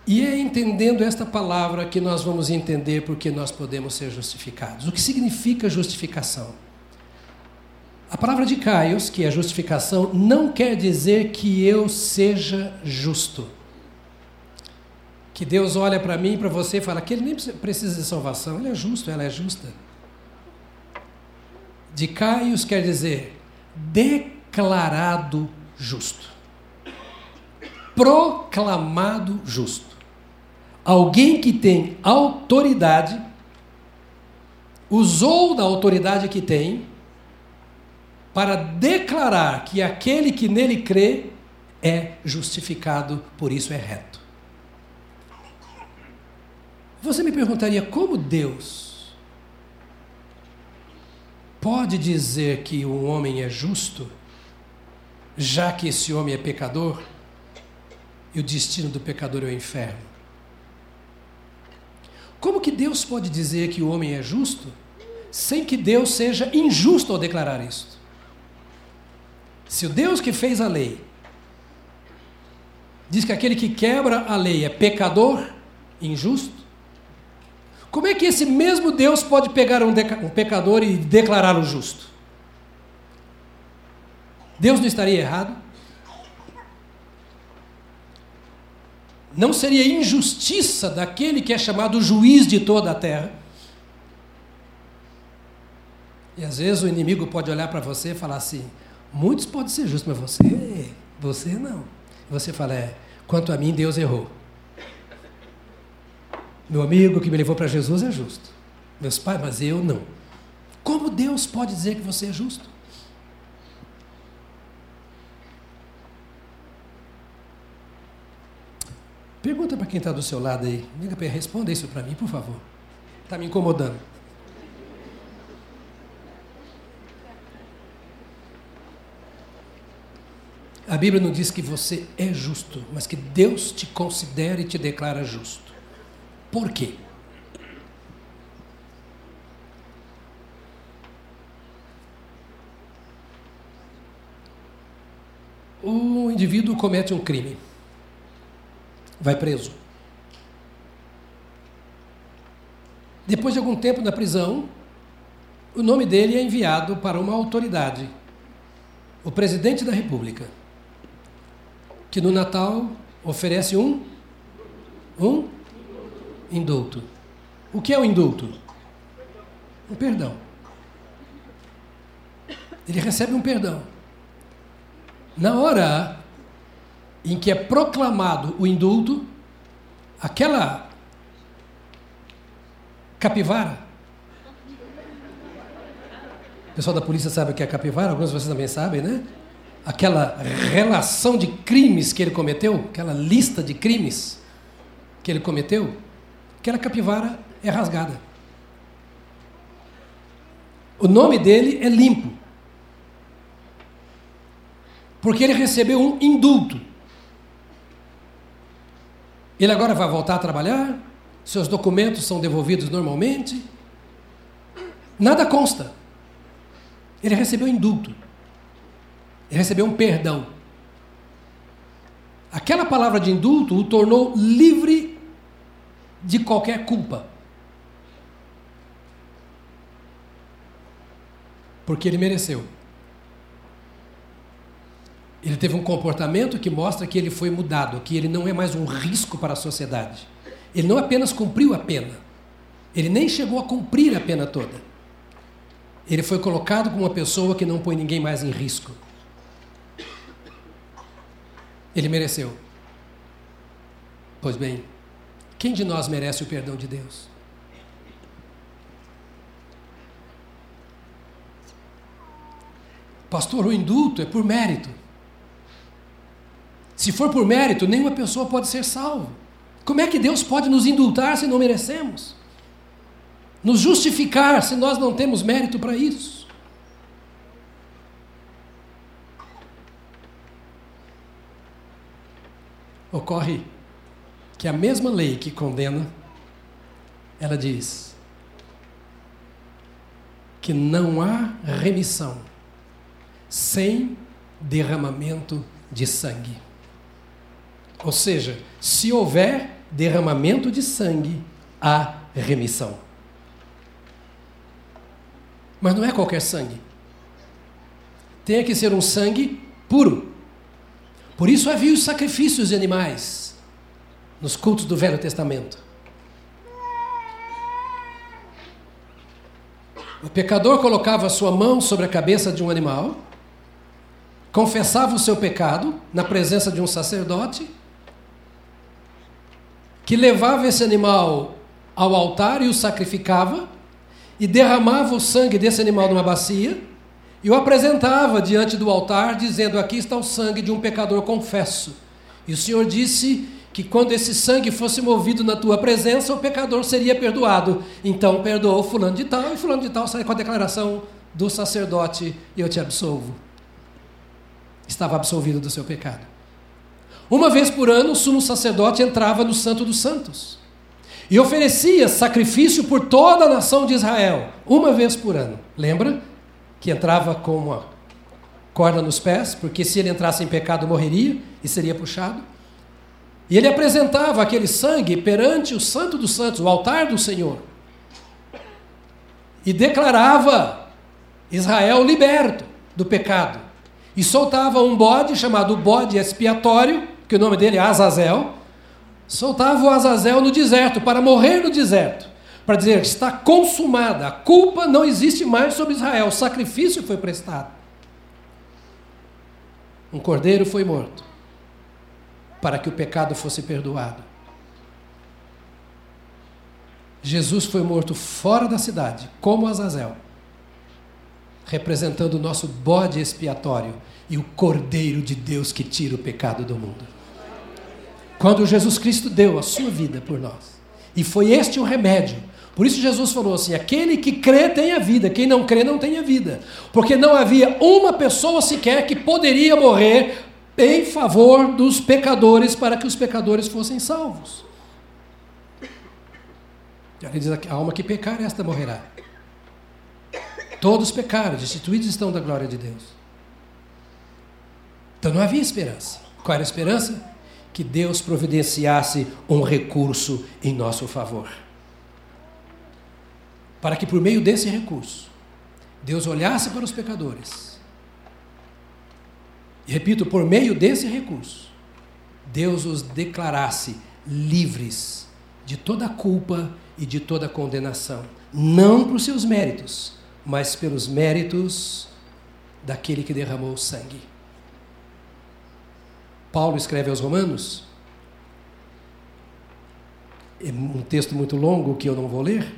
E é entendendo esta palavra que nós vamos entender porque nós podemos ser justificados. O que significa justificação? A palavra de Kaios, que é justificação, não quer dizer que eu seja justo. Que Deus olha para mim e para você e fala que ele nem precisa de salvação, ele é justo, ela é justa. De Caios quer dizer declarado justo, proclamado justo. Alguém que tem autoridade, usou da autoridade que tem, para declarar que aquele que nele crê é justificado, por isso é reto. Você me perguntaria como Deus pode dizer que um homem é justo, já que esse homem é pecador e o destino do pecador é o inferno? Como que Deus pode dizer que o homem é justo sem que Deus seja injusto ao declarar isto? Se o Deus que fez a lei diz que aquele que quebra a lei é pecador, injusto, como é que esse mesmo Deus pode pegar um, um pecador e declará-lo justo? Deus não estaria errado? Não seria injustiça daquele que é chamado juiz de toda a terra? E às vezes o inimigo pode olhar para você e falar assim: muitos podem ser justos, mas você, você não. Você fala: é, quanto a mim, Deus errou. Meu amigo que me levou para Jesus é justo. Meus pais, mas eu não. Como Deus pode dizer que você é justo? Pergunta para quem está do seu lado aí. Responda isso para mim, por favor. Está me incomodando. A Bíblia não diz que você é justo, mas que Deus te considera e te declara justo. Por quê? O indivíduo comete um crime, vai preso. Depois de algum tempo na prisão, o nome dele é enviado para uma autoridade, o presidente da República, que no Natal oferece um um indulto. O que é o indulto? Um perdão. Ele recebe um perdão. Na hora em que é proclamado o indulto, aquela capivara. O pessoal da polícia sabe o que é capivara, alguns de vocês também sabem, né? Aquela relação de crimes que ele cometeu, aquela lista de crimes que ele cometeu, aquela capivara é rasgada. O nome dele é limpo. Porque ele recebeu um indulto. Ele agora vai voltar a trabalhar, seus documentos são devolvidos normalmente. Nada consta. Ele recebeu indulto. Ele recebeu um perdão. Aquela palavra de indulto o tornou livre de qualquer culpa. Porque ele mereceu. Ele teve um comportamento que mostra que ele foi mudado, que ele não é mais um risco para a sociedade. Ele não apenas cumpriu a pena, ele nem chegou a cumprir a pena toda. Ele foi colocado como uma pessoa que não põe ninguém mais em risco. Ele mereceu. Pois bem, quem de nós merece o perdão de Deus? Pastor, o indulto é por mérito. Se for por mérito, nenhuma pessoa pode ser salva. Como é que Deus pode nos indultar se não merecemos? Nos justificar se nós não temos mérito para isso? Ocorre que a mesma lei que condena, ela diz que não há remissão sem derramamento de sangue. Ou seja, se houver derramamento de sangue, há remissão. Mas não é qualquer sangue. Tem que ser um sangue puro. Por isso havia os sacrifícios de animais nos cultos do Velho Testamento. O pecador colocava sua mão sobre a cabeça de um animal, confessava o seu pecado na presença de um sacerdote que levava esse animal ao altar e o sacrificava, e derramava o sangue desse animal numa bacia, e o apresentava diante do altar, dizendo: Aqui está o sangue de um pecador confesso. E o Senhor disse que quando esse sangue fosse movido na tua presença, o pecador seria perdoado. Então perdoou fulano de tal, e fulano de tal sai com a declaração do sacerdote: Eu te absolvo. Estava absolvido do seu pecado. Uma vez por ano, o sumo sacerdote entrava no Santo dos Santos e oferecia sacrifício por toda a nação de Israel, uma vez por ano. Lembra? Que entrava com uma corda nos pés, porque se ele entrasse em pecado morreria e seria puxado. E ele apresentava aquele sangue perante o Santo dos Santos, o altar do Senhor. E declarava Israel liberto do pecado. E soltava um bode chamado bode expiatório, que o nome dele é Azazel, soltava o Azazel no deserto, para morrer no deserto, para dizer: está consumada, a culpa não existe mais sobre Israel, o sacrifício foi prestado. Um cordeiro foi morto, para que o pecado fosse perdoado. Jesus foi morto fora da cidade, como Azazel, representando o nosso bode expiatório e o cordeiro de Deus que tira o pecado do mundo. Quando Jesus Cristo deu a sua vida por nós. E foi este o remédio. Por isso Jesus falou assim: aquele que crê tem a vida, quem não crê não tem a vida. Porque não havia uma pessoa sequer que poderia morrer em favor dos pecadores para que os pecadores fossem salvos. Ele diz: a alma que pecar, esta morrerá. Todos pecaram, destituídos estão da glória de Deus. Então não havia esperança. Qual era a esperança? que Deus providenciasse um recurso em nosso favor. Para que por meio desse recurso, Deus olhasse para os pecadores. E repito, por meio desse recurso, Deus os declarasse livres de toda culpa e de toda condenação, não por seus méritos, mas pelos méritos daquele que derramou o sangue. Paulo escreve aos Romanos, é um texto muito longo que eu não vou ler,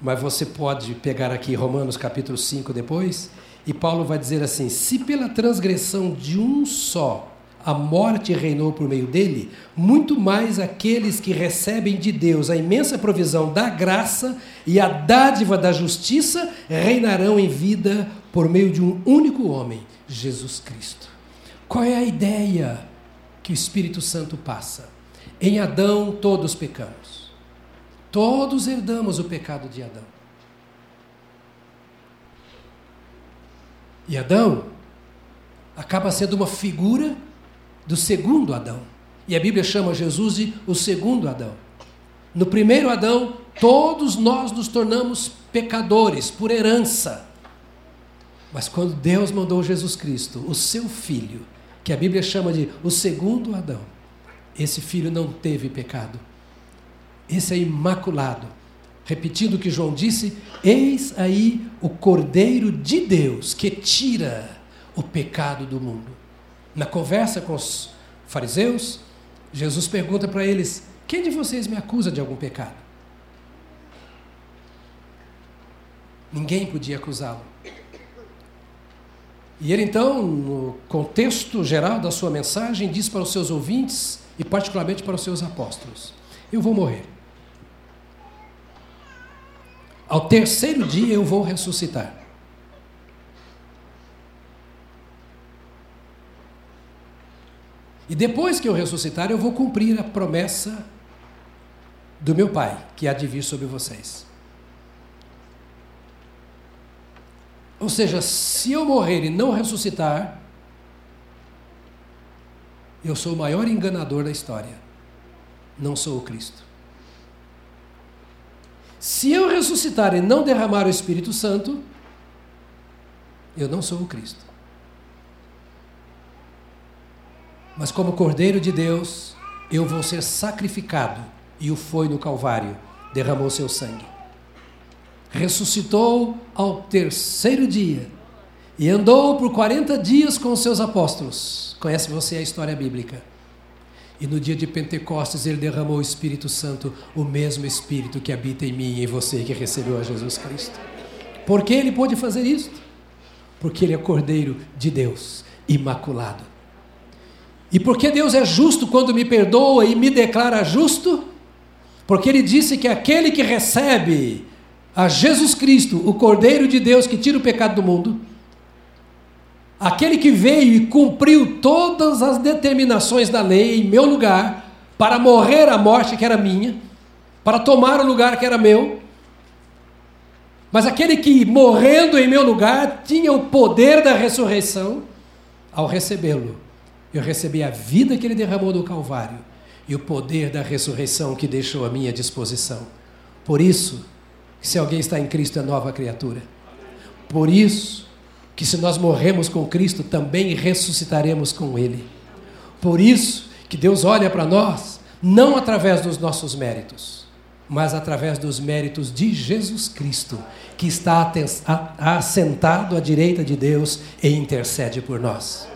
mas você pode pegar aqui Romanos capítulo 5 depois, e Paulo vai dizer assim: Se pela transgressão de um só a morte reinou por meio dele, muito mais aqueles que recebem de Deus a imensa provisão da graça e a dádiva da justiça reinarão em vida por meio de um único homem, Jesus Cristo. Qual é a ideia que o Espírito Santo passa? Em Adão todos pecamos. Todos herdamos o pecado de Adão. E Adão acaba sendo uma figura do segundo Adão. E a Bíblia chama Jesus de o segundo Adão. No primeiro Adão, todos nós nos tornamos pecadores por herança. Mas quando Deus mandou Jesus Cristo, o seu filho, que a Bíblia chama de o segundo Adão, esse filho não teve pecado. Esse é imaculado. Repetindo o que João disse: Eis aí o Cordeiro de Deus que tira o pecado do mundo. Na conversa com os fariseus, Jesus pergunta para eles: Quem de vocês me acusa de algum pecado? Ninguém podia acusá-lo. E ele então, no contexto geral da sua mensagem, diz para os seus ouvintes e particularmente para os seus apóstolos: Eu vou morrer. Ao terceiro dia eu vou ressuscitar. E depois que eu ressuscitar, eu vou cumprir a promessa do meu Pai, que há de vir sobre vocês. Ou seja, se eu morrer e não ressuscitar, eu sou o maior enganador da história. Não sou o Cristo. Se eu ressuscitar e não derramar o Espírito Santo, eu não sou o Cristo. Mas como Cordeiro de Deus, eu vou ser sacrificado. E o foi no Calvário, derramou seu sangue ressuscitou ao terceiro dia e andou por 40 dias com os seus apóstolos. Conhece você a história bíblica? E no dia de Pentecostes ele derramou o Espírito Santo, o mesmo Espírito que habita em mim e em você que recebeu a Jesus Cristo. Por que ele pôde fazer isso? Porque ele é Cordeiro de Deus, imaculado. E porque Deus é justo quando me perdoa e me declara justo? Porque ele disse que aquele que recebe a Jesus Cristo, o Cordeiro de Deus que tira o pecado do mundo, aquele que veio e cumpriu todas as determinações da lei em meu lugar, para morrer a morte que era minha, para tomar o lugar que era meu, mas aquele que morrendo em meu lugar tinha o poder da ressurreição, ao recebê-lo, eu recebi a vida que ele derramou no Calvário e o poder da ressurreição que deixou à minha disposição. Por isso, se alguém está em Cristo é nova criatura. Por isso, que se nós morremos com Cristo, também ressuscitaremos com Ele. Por isso, que Deus olha para nós, não através dos nossos méritos, mas através dos méritos de Jesus Cristo, que está assentado à direita de Deus e intercede por nós.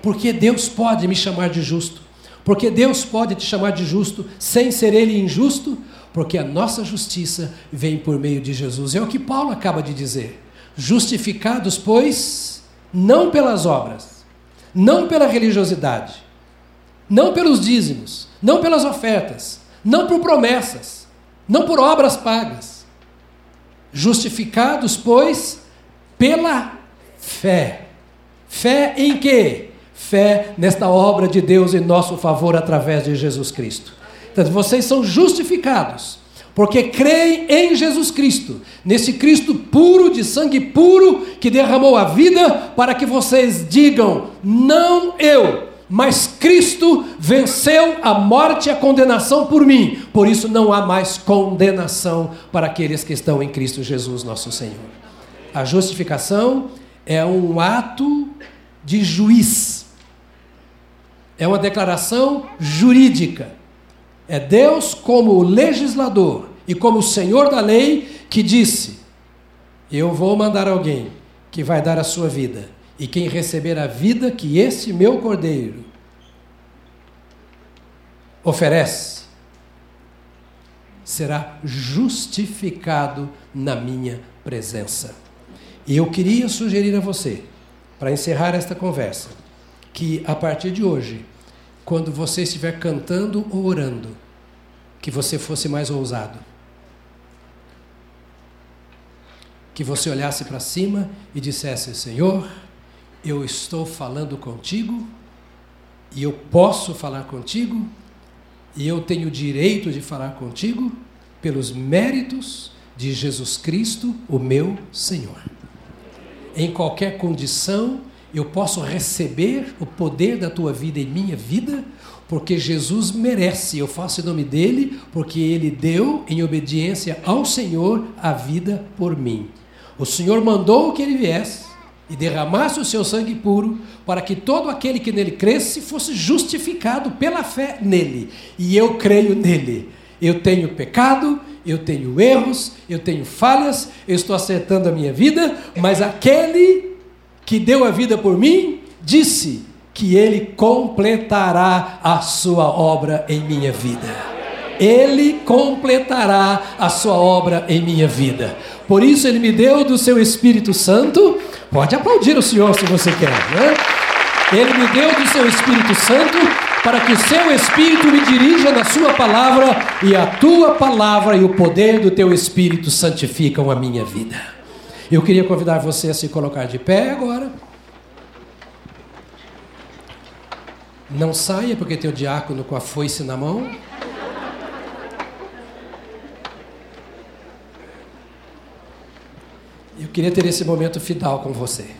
Porque Deus pode me chamar de justo, porque Deus pode te chamar de justo sem ser Ele injusto, porque a nossa justiça vem por meio de Jesus. É o que Paulo acaba de dizer. Justificados, pois, não pelas obras, não pela religiosidade, não pelos dízimos, não pelas ofertas, não por promessas, não por obras pagas. Justificados, pois, pela fé. Fé em quê? Fé nesta obra de Deus em nosso favor através de Jesus Cristo. Portanto, vocês são justificados, porque creem em Jesus Cristo, nesse Cristo puro, de sangue puro, que derramou a vida, para que vocês digam: não eu, mas Cristo venceu a morte e a condenação por mim, por isso não há mais condenação para aqueles que estão em Cristo Jesus, nosso Senhor. A justificação é um ato de juiz É uma declaração jurídica. É Deus, como o legislador e como o senhor da lei, que disse: Eu vou mandar alguém que vai dar a sua vida, e quem receber a vida que esse meu cordeiro oferece, será justificado na minha presença. E eu queria sugerir a você, para encerrar esta conversa, que a partir de hoje, quando você estiver cantando ou orando, que você fosse mais ousado. Que você olhasse para cima e dissesse: Senhor, eu estou falando contigo, e eu posso falar contigo, e eu tenho direito de falar contigo pelos méritos de Jesus Cristo, o meu Senhor. Em qualquer condição, eu posso receber o poder da tua vida em minha vida, porque Jesus merece. Eu faço em nome dele, porque ele deu, em obediência ao Senhor, a vida por mim. O Senhor mandou que ele viesse e derramasse o seu sangue puro, para que todo aquele que nele cresce fosse justificado pela fé nele. E eu creio nele. Eu tenho pecado, eu tenho erros, eu tenho falhas, eu estou acertando a minha vida, mas aquele que deu a vida por mim disse que ele completará a sua obra em minha vida. Ele completará a sua obra em minha vida. Por isso ele me deu do seu Espírito Santo. Pode aplaudir o Senhor se você quer, né? Ele me deu do seu Espírito Santo para que o seu Espírito me dirija na sua palavra e a tua palavra e o poder do teu Espírito santificam a minha vida. Eu queria convidar você a se colocar de pé agora. Não saia porque tem o diácono com a foice na mão. Eu queria ter esse momento final com você.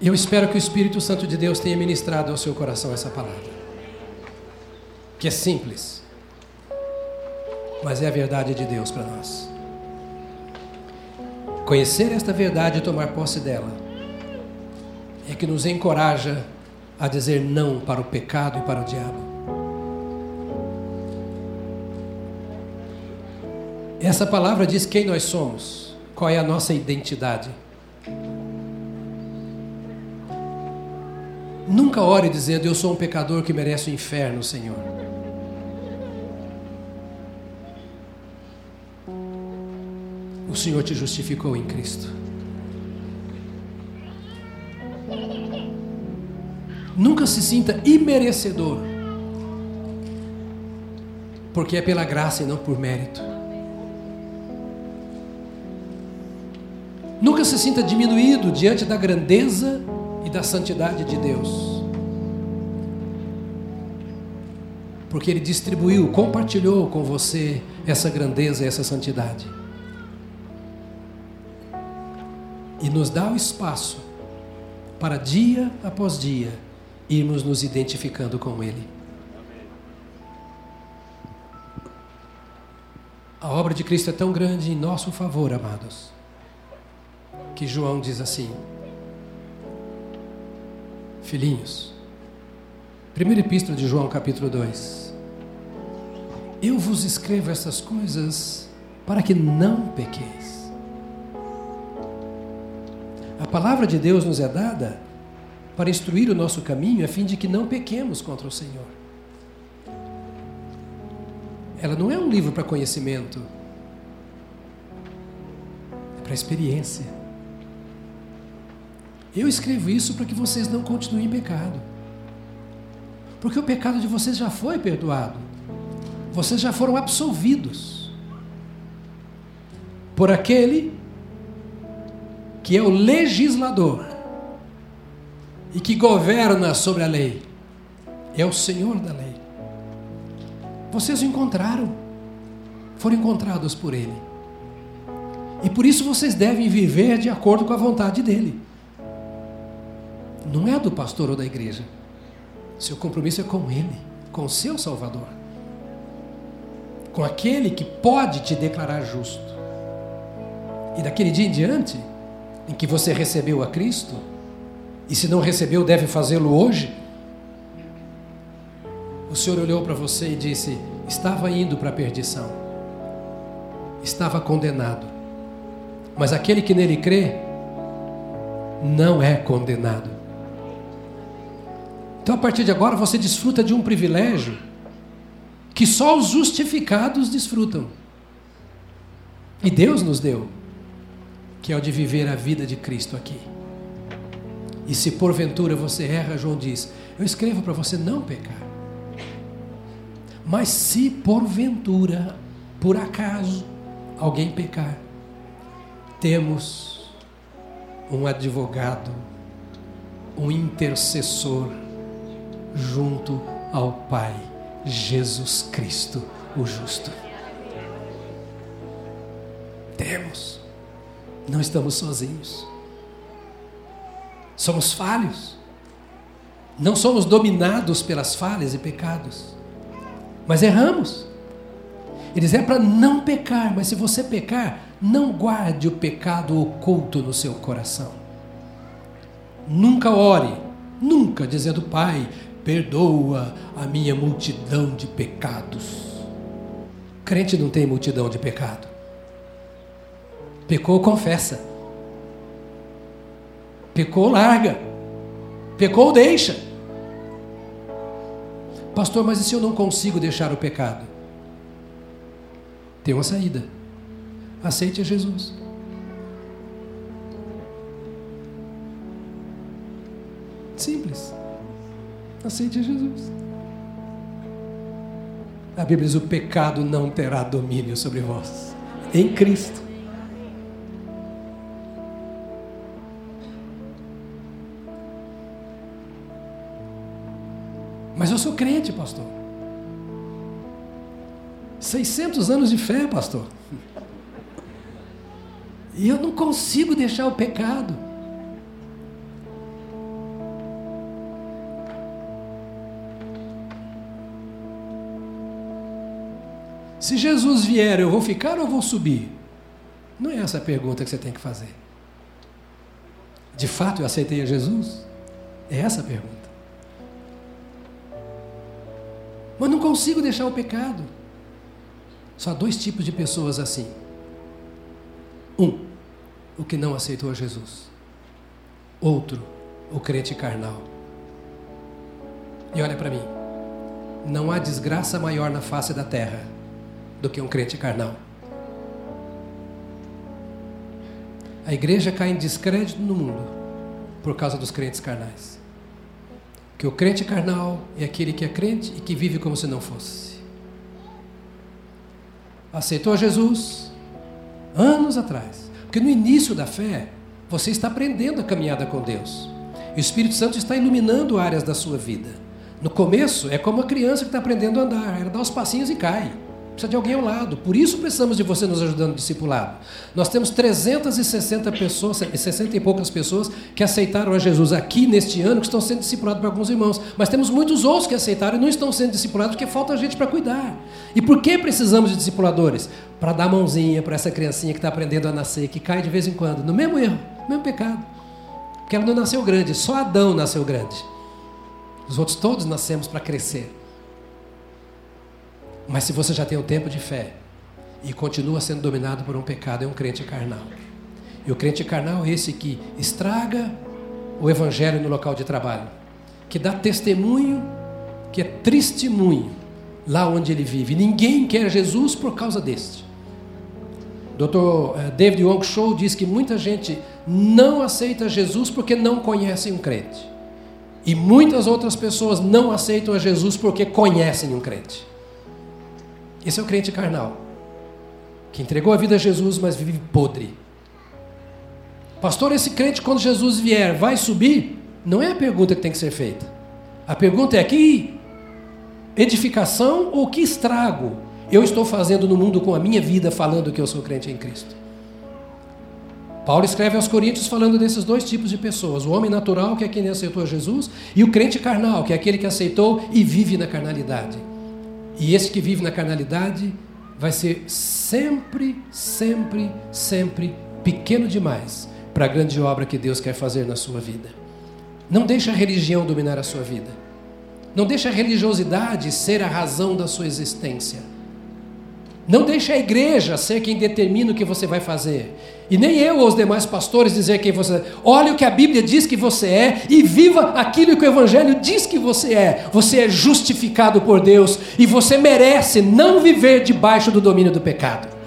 Eu espero que o Espírito Santo de Deus tenha ministrado ao seu coração essa palavra. Que é simples, mas é a verdade de Deus para nós. Conhecer esta verdade e tomar posse dela é que nos encoraja a dizer não para o pecado e para o diabo. Essa palavra diz quem nós somos, qual é a nossa identidade. Nunca ore dizendo: Eu sou um pecador que merece o inferno, Senhor. O Senhor te justificou em Cristo. Nunca se sinta imerecedor, porque é pela graça e não por mérito. Nunca se sinta diminuído diante da grandeza e da santidade de Deus. Porque Ele distribuiu, compartilhou com você essa grandeza e essa santidade. E nos dá o espaço para dia após dia irmos nos identificando com Ele. A obra de Cristo é tão grande em nosso favor, amados, que João diz assim: Filhinhos, primeira epístola de João, capítulo 2. Eu vos escrevo essas coisas para que não pequeis. A palavra de Deus nos é dada para instruir o nosso caminho a fim de que não pequemos contra o Senhor. Ela não é um livro para conhecimento, é para experiência. Eu escrevo isso para que vocês não continuem em pecado. Porque o pecado de vocês já foi perdoado. Vocês já foram absolvidos por aquele que é o legislador e que governa sobre a lei. É o Senhor da lei. Vocês o encontraram, foram encontrados por Ele. E por isso vocês devem viver de acordo com a vontade dEle não é do pastor ou da igreja. Seu compromisso é com Ele, com o seu Salvador, com aquele que pode te declarar justo. E daquele dia em diante, em que você recebeu a Cristo, e se não recebeu, deve fazê-lo hoje. O Senhor olhou para você e disse: estava indo para a perdição, estava condenado, mas aquele que nele crê não é condenado. Então, a partir de agora, você desfruta de um privilégio que só os justificados desfrutam. E Deus nos deu, que é o de viver a vida de Cristo aqui. E se porventura você erra, João diz: Eu escrevo para você não pecar. Mas se porventura, por acaso, alguém pecar, temos um advogado, um intercessor junto ao Pai, Jesus Cristo, o justo. Temos, não estamos sozinhos. Somos falhos. Não somos dominados pelas falhas e pecados. Mas erramos. Eles é para não pecar, mas se você pecar, não guarde o pecado oculto no seu coração. Nunca ore, nunca dizendo, Pai, perdoa a minha multidão de pecados. Crente não tem multidão de pecado. Pecou, confessa. Pecou, larga. Pecou, deixa. Pastor, mas e se eu não consigo deixar o pecado? Tem uma saída. Aceite a Jesus. Simples. Aceite a Jesus. A Bíblia diz: o pecado não terá domínio sobre vós. Em Cristo. Mas eu sou crente, pastor. 600 anos de fé, pastor. E eu não consigo deixar o pecado. Se Jesus vier, eu vou ficar ou vou subir? Não é essa a pergunta que você tem que fazer. De fato eu aceitei a Jesus? É essa a pergunta. Consigo deixar o pecado. Só dois tipos de pessoas assim. Um, o que não aceitou Jesus. Outro, o crente carnal. E olha para mim. Não há desgraça maior na face da terra do que um crente carnal. A igreja cai em descrédito no mundo por causa dos crentes carnais que o crente carnal é aquele que é crente e que vive como se não fosse. Aceitou Jesus anos atrás, porque no início da fé você está aprendendo a caminhada com Deus. E o Espírito Santo está iluminando áreas da sua vida. No começo é como uma criança que está aprendendo a andar, ela dá os passinhos e cai precisa de alguém ao lado. Por isso precisamos de você nos ajudando discipulado. Nós temos 360 pessoas, 60 e poucas pessoas que aceitaram a Jesus aqui neste ano, que estão sendo discipulados por alguns irmãos. Mas temos muitos outros que aceitaram e não estão sendo discipulados porque falta gente para cuidar. E por que precisamos de discipuladores? Para dar mãozinha para essa criancinha que está aprendendo a nascer, que cai de vez em quando, no mesmo erro, no mesmo pecado. Porque ela não nasceu grande, só Adão nasceu grande. Os outros todos nascemos para crescer. Mas se você já tem um tempo de fé e continua sendo dominado por um pecado, é um crente carnal. E o crente carnal é esse que estraga o evangelho no local de trabalho, que dá testemunho, que é testemunho lá onde ele vive. Ninguém quer Jesus por causa deste. Dr. Eh, David Wong Show diz que muita gente não aceita Jesus porque não conhecem um crente. E muitas outras pessoas não aceitam a Jesus porque conhecem um crente. Esse é o crente carnal, que entregou a vida a Jesus, mas vive podre. Pastor, esse crente, quando Jesus vier, vai subir? Não é a pergunta que tem que ser feita. A pergunta é: que edificação ou que estrago eu estou fazendo no mundo com a minha vida, falando que eu sou crente em Cristo? Paulo escreve aos Coríntios falando desses dois tipos de pessoas: o homem natural, que é quem aceitou Jesus, e o crente carnal, que é aquele que aceitou e vive na carnalidade. E esse que vive na carnalidade vai ser sempre, sempre, sempre pequeno demais para a grande obra que Deus quer fazer na sua vida. Não deixe a religião dominar a sua vida. Não deixe a religiosidade ser a razão da sua existência. Não deixe a igreja ser quem determina o que você vai fazer. E nem eu ou os demais pastores dizer quem você é. Olhe o que a Bíblia diz que você é e viva aquilo que o Evangelho diz que você é. Você é justificado por Deus e você merece não viver debaixo do domínio do pecado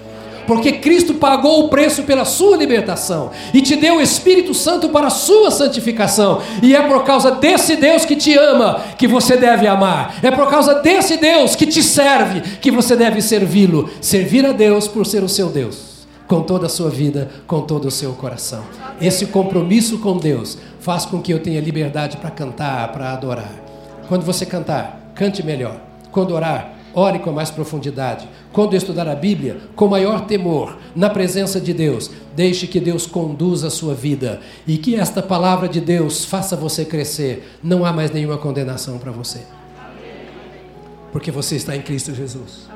porque Cristo pagou o preço pela sua libertação e te deu o Espírito Santo para a sua santificação. E é por causa desse Deus que te ama que você deve amar. É por causa desse Deus que te serve que você deve servi-lo. Servir a Deus por ser o seu Deus. Com toda a sua vida, com todo o seu coração. Esse compromisso com Deus faz com que eu tenha liberdade para cantar, para adorar. Quando você cantar, cante melhor. Quando orar, ore com mais profundidade. Quando estudar a Bíblia, com maior temor, na presença de Deus, deixe que Deus conduza a sua vida e que esta palavra de Deus faça você crescer. Não há mais nenhuma condenação para você. Porque você está em Cristo Jesus.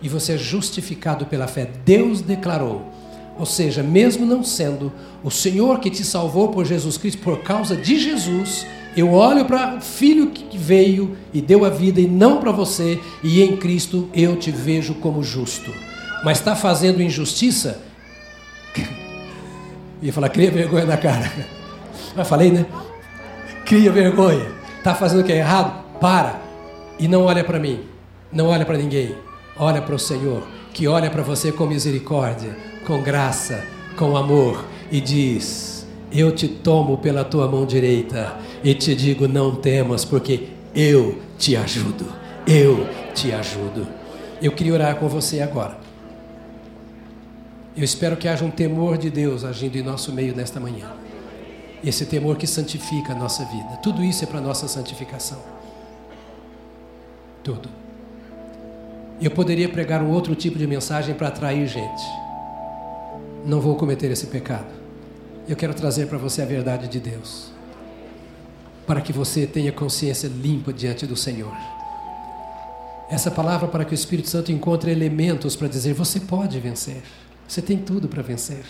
E você é justificado pela fé. Deus declarou. Ou seja, mesmo não sendo o Senhor que te salvou por Jesus Cristo, por causa de Jesus, eu olho para o filho que veio e deu a vida e não para você, e em Cristo eu te vejo como justo. Mas está fazendo injustiça? [LAUGHS] Ia falar, cria vergonha na cara. [LAUGHS] Mas falei, né? Cria vergonha. Está fazendo o que é errado? Para. E não olha para mim. Não olha para ninguém. Olha para o Senhor, que olha para você com misericórdia, com graça, com amor, e diz: Eu te tomo pela tua mão direita e te digo: não temas, porque eu te ajudo. Eu te ajudo. Eu queria orar com você agora. Eu espero que haja um temor de Deus agindo em nosso meio nesta manhã. Esse temor que santifica a nossa vida. Tudo isso é para nossa santificação. Tudo. Eu poderia pregar um outro tipo de mensagem para atrair gente. Não vou cometer esse pecado. Eu quero trazer para você a verdade de Deus para que você tenha consciência limpa diante do Senhor. Essa palavra para que o Espírito Santo encontre elementos para dizer: você pode vencer, você tem tudo para vencer.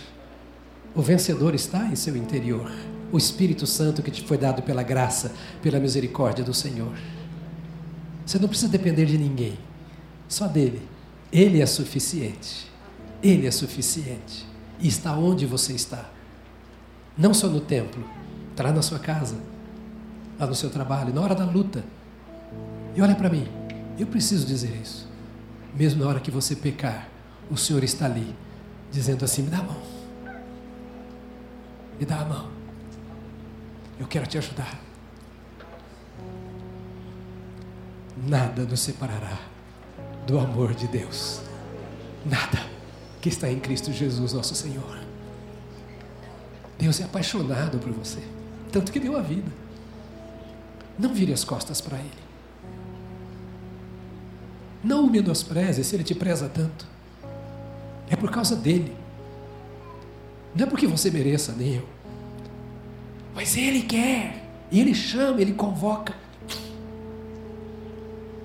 O vencedor está em seu interior, o Espírito Santo que te foi dado pela graça, pela misericórdia do Senhor. Você não precisa depender de ninguém, só dele. Ele é suficiente. Ele é suficiente. E está onde você está. Não só no templo, está lá na sua casa, lá no seu trabalho, na hora da luta. E olha para mim, eu preciso dizer isso. Mesmo na hora que você pecar, o Senhor está ali, dizendo assim: me dá a mão. Me dá a mão. Eu quero te ajudar. Nada nos separará do amor de Deus. Nada que está em Cristo Jesus, nosso Senhor. Deus é apaixonado por você, tanto que deu a vida. Não vire as costas para Ele. Não o menospreze se Ele te preza tanto. É por causa dele. Não é porque você mereça, nem eu. Mas Ele quer. E Ele chama, Ele convoca.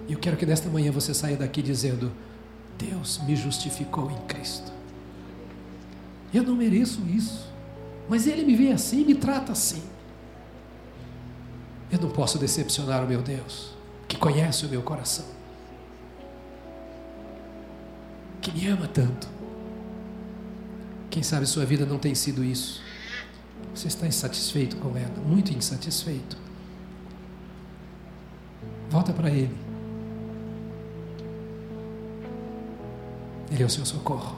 E eu quero que nesta manhã você saia daqui dizendo: Deus me justificou em Cristo. Eu não mereço isso. Mas Ele me vê assim, me trata assim. Eu não posso decepcionar o meu Deus, que conhece o meu coração, que me ama tanto. Quem sabe sua vida não tem sido isso. Você está insatisfeito com ela, muito insatisfeito. Volta para Ele. Ele é o seu socorro.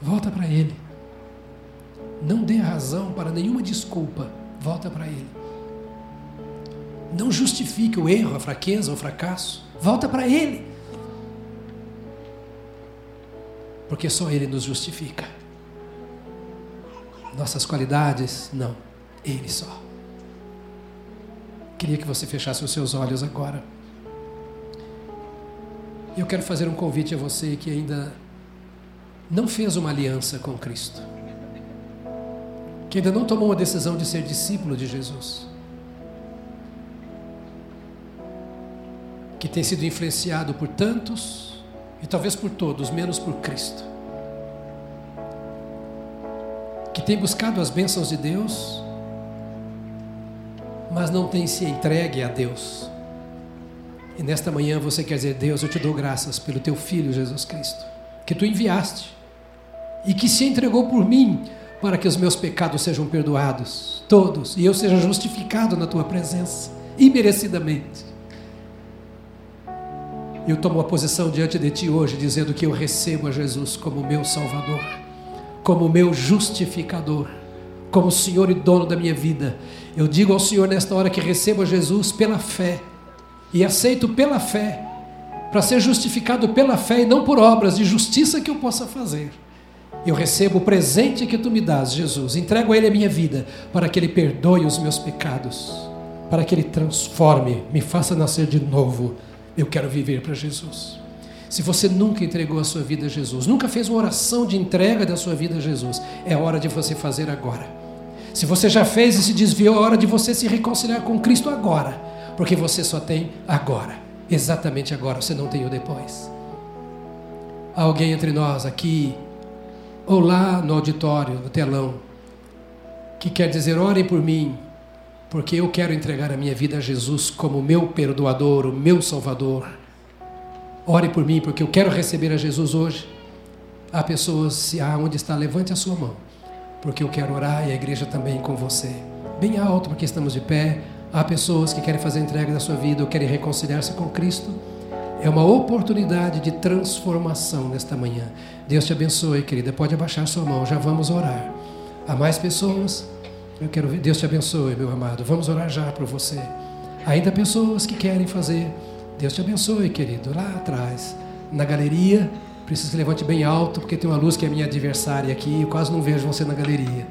Volta para Ele. Não dê razão para nenhuma desculpa volta para Ele. Não justifique o erro, a fraqueza, o fracasso. Volta para Ele. Porque só Ele nos justifica. Nossas qualidades, não. Ele só. Queria que você fechasse os seus olhos agora. Eu quero fazer um convite a você que ainda não fez uma aliança com Cristo que ainda não tomou uma decisão de ser discípulo de Jesus, que tem sido influenciado por tantos e talvez por todos, menos por Cristo. que tem buscado as bênçãos de Deus, mas não tem se entregue a Deus. E nesta manhã você quer dizer: Deus, eu te dou graças pelo teu filho Jesus Cristo, que tu enviaste e que se entregou por mim para que os meus pecados sejam perdoados, todos, e eu seja justificado na tua presença, imerecidamente. Eu tomo a posição diante de ti hoje, dizendo que eu recebo a Jesus como meu Salvador, como meu justificador, como Senhor e dono da minha vida. Eu digo ao Senhor nesta hora que recebo a Jesus pela fé e aceito pela fé, para ser justificado pela fé e não por obras de justiça que eu possa fazer. Eu recebo o presente que tu me dás, Jesus. Entrego a Ele a minha vida, para que Ele perdoe os meus pecados, para que Ele transforme, me faça nascer de novo. Eu quero viver para Jesus. Se você nunca entregou a sua vida a Jesus, nunca fez uma oração de entrega da sua vida a Jesus, é hora de você fazer agora. Se você já fez e se desviou, é hora de você se reconciliar com Cristo agora porque você só tem agora, exatamente agora, você não tem o depois. Há alguém entre nós aqui, ou lá no auditório, no telão, que quer dizer: orem por mim, porque eu quero entregar a minha vida a Jesus como meu perdoador, o meu salvador. Ore por mim, porque eu quero receber a Jesus hoje. Há pessoas, se há onde está, levante a sua mão, porque eu quero orar e a igreja também com você. Bem alto, porque estamos de pé. Há pessoas que querem fazer entrega da sua vida ou querem reconciliar-se com Cristo. É uma oportunidade de transformação nesta manhã. Deus te abençoe, querida. Pode abaixar sua mão, já vamos orar. Há mais pessoas? Eu quero ver. Deus te abençoe, meu amado. Vamos orar já por você. Ainda pessoas que querem fazer. Deus te abençoe, querido. Lá atrás, na galeria, preciso que levante bem alto, porque tem uma luz que é minha adversária aqui. Eu quase não vejo você na galeria.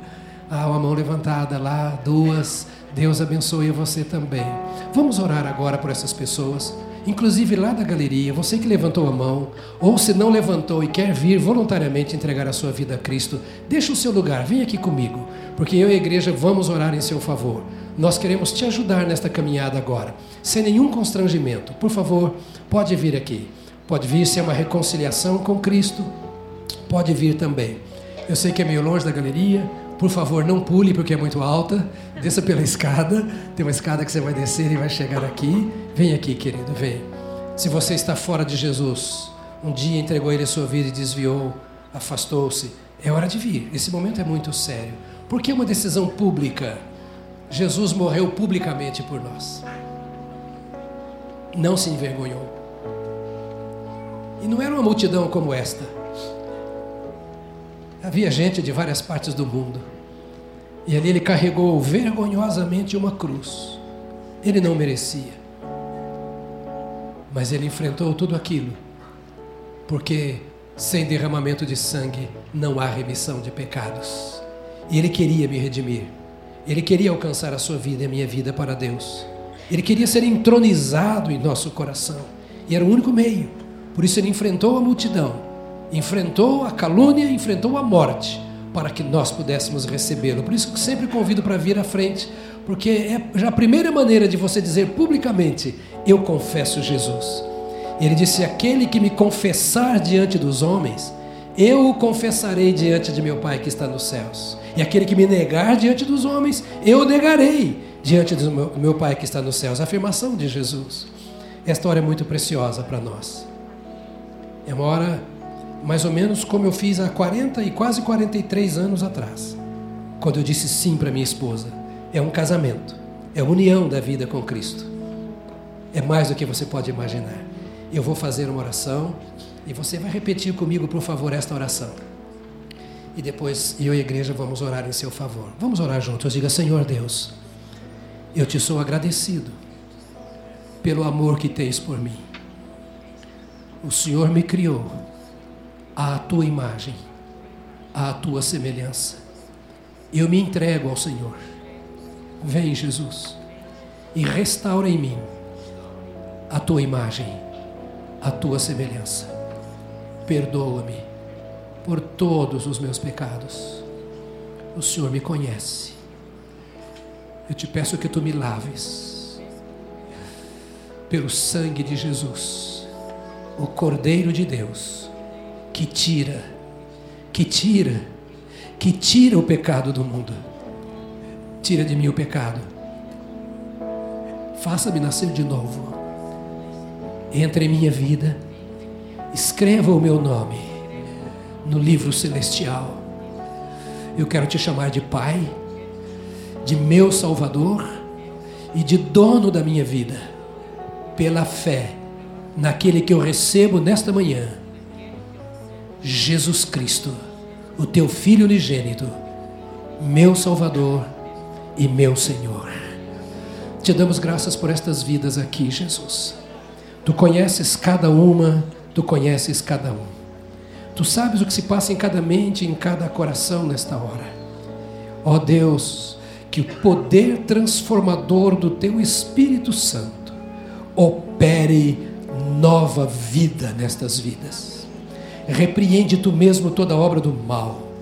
Há uma mão levantada lá, duas. Deus abençoe você também. Vamos orar agora por essas pessoas, inclusive lá da galeria, você que levantou a mão, ou se não levantou e quer vir voluntariamente entregar a sua vida a Cristo, deixa o seu lugar, vem aqui comigo, porque eu e a igreja vamos orar em seu favor. Nós queremos te ajudar nesta caminhada agora, sem nenhum constrangimento. Por favor, pode vir aqui. Pode vir se é uma reconciliação com Cristo, pode vir também. Eu sei que é meio longe da galeria, por favor, não pule porque é muito alta. Desça pela escada. Tem uma escada que você vai descer e vai chegar aqui. Vem aqui, querido, vem. Se você está fora de Jesus, um dia entregou ele a sua vida e desviou, afastou-se, é hora de vir. Esse momento é muito sério. Porque é uma decisão pública. Jesus morreu publicamente por nós. Não se envergonhou. E não era uma multidão como esta. Havia gente de várias partes do mundo. E ali ele carregou vergonhosamente uma cruz. Ele não merecia. Mas ele enfrentou tudo aquilo. Porque sem derramamento de sangue não há remissão de pecados. E ele queria me redimir. Ele queria alcançar a sua vida e a minha vida para Deus. Ele queria ser entronizado em nosso coração. E era o único meio. Por isso ele enfrentou a multidão, enfrentou a calúnia, enfrentou a morte para que nós pudéssemos recebê-lo. Por isso que sempre convido para vir à frente, porque é já a primeira maneira de você dizer publicamente: Eu confesso Jesus. Ele disse: Aquele que me confessar diante dos homens, eu o confessarei diante de meu Pai que está nos céus. E aquele que me negar diante dos homens, eu o negarei diante do meu, meu Pai que está nos céus. A afirmação de Jesus. Esta hora é muito preciosa para nós. É uma hora mais ou menos como eu fiz há 40 e quase 43 anos atrás, quando eu disse sim para minha esposa. É um casamento, é a união da vida com Cristo. É mais do que você pode imaginar. Eu vou fazer uma oração e você vai repetir comigo, por favor, esta oração. E depois eu e a igreja vamos orar em seu favor. Vamos orar juntos. Diga, Senhor Deus, eu te sou agradecido pelo amor que tens por mim. O Senhor me criou à tua imagem, à tua semelhança. Eu me entrego ao Senhor. Vem, Jesus, e restaura em mim a tua imagem, a tua semelhança. Perdoa-me por todos os meus pecados. O Senhor me conhece. Eu te peço que tu me laves pelo sangue de Jesus, o Cordeiro de Deus que tira, que tira, que tira o pecado do mundo. Tira de mim o pecado. Faça-me nascer de novo. Entre em minha vida. Escreva o meu nome no livro celestial. Eu quero te chamar de Pai, de meu Salvador e de dono da minha vida, pela fé naquele que eu recebo nesta manhã, Jesus Cristo, o teu Filho unigênito, meu Salvador e meu Senhor. Te damos graças por estas vidas aqui, Jesus. Tu conheces cada uma, tu conheces cada um. Tu sabes o que se passa em cada mente, em cada coração nesta hora. Ó oh Deus, que o poder transformador do teu Espírito Santo opere nova vida nestas vidas. Repreende tu mesmo toda obra do mal.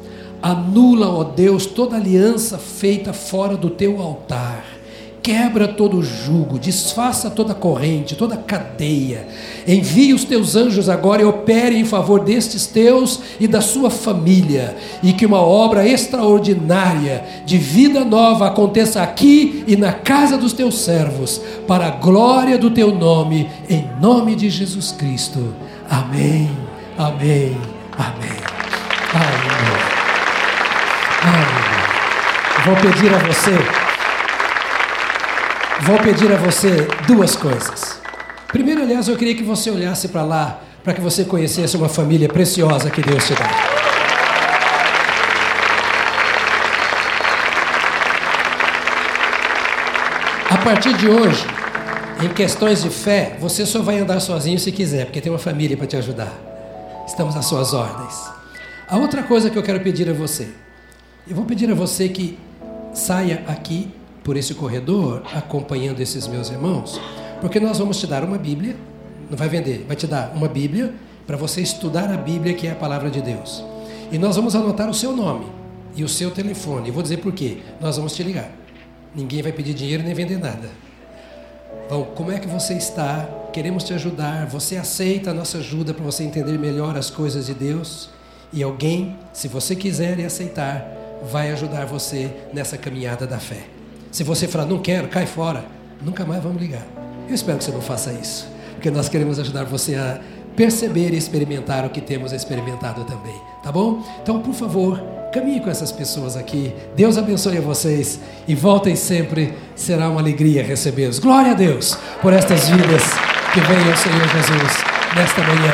Anula, ó Deus, toda aliança feita fora do teu altar Quebra todo o jugo, desfaça toda corrente, toda cadeia. Envie os teus anjos agora e opere em favor destes teus e da sua família. E que uma obra extraordinária de vida nova aconteça aqui e na casa dos teus servos, para a glória do teu nome, em nome de Jesus Cristo. Amém, amém, amém. Amém. Vou pedir a você vou pedir a você duas coisas. Primeiro, aliás, eu queria que você olhasse para lá, para que você conhecesse uma família preciosa que Deus te dá. A partir de hoje, em questões de fé, você só vai andar sozinho se quiser, porque tem uma família para te ajudar. Estamos às suas ordens. A outra coisa que eu quero pedir a você, eu vou pedir a você que saia aqui por esse corredor acompanhando esses meus irmãos, porque nós vamos te dar uma Bíblia, não vai vender, vai te dar uma Bíblia para você estudar a Bíblia que é a palavra de Deus. E nós vamos anotar o seu nome e o seu telefone. Vou dizer por quê. Nós vamos te ligar. Ninguém vai pedir dinheiro nem vender nada. Bom, como é que você está? Queremos te ajudar. Você aceita a nossa ajuda para você entender melhor as coisas de Deus? E alguém, se você quiser e aceitar, vai ajudar você nessa caminhada da fé. Se você falar, não quero, cai fora, nunca mais vamos ligar. Eu espero que você não faça isso, porque nós queremos ajudar você a perceber e experimentar o que temos experimentado também, tá bom? Então, por favor, caminhe com essas pessoas aqui. Deus abençoe a vocês e voltem sempre. Será uma alegria recebê-los. Glória a Deus por estas vidas que venham, Senhor Jesus, nesta manhã.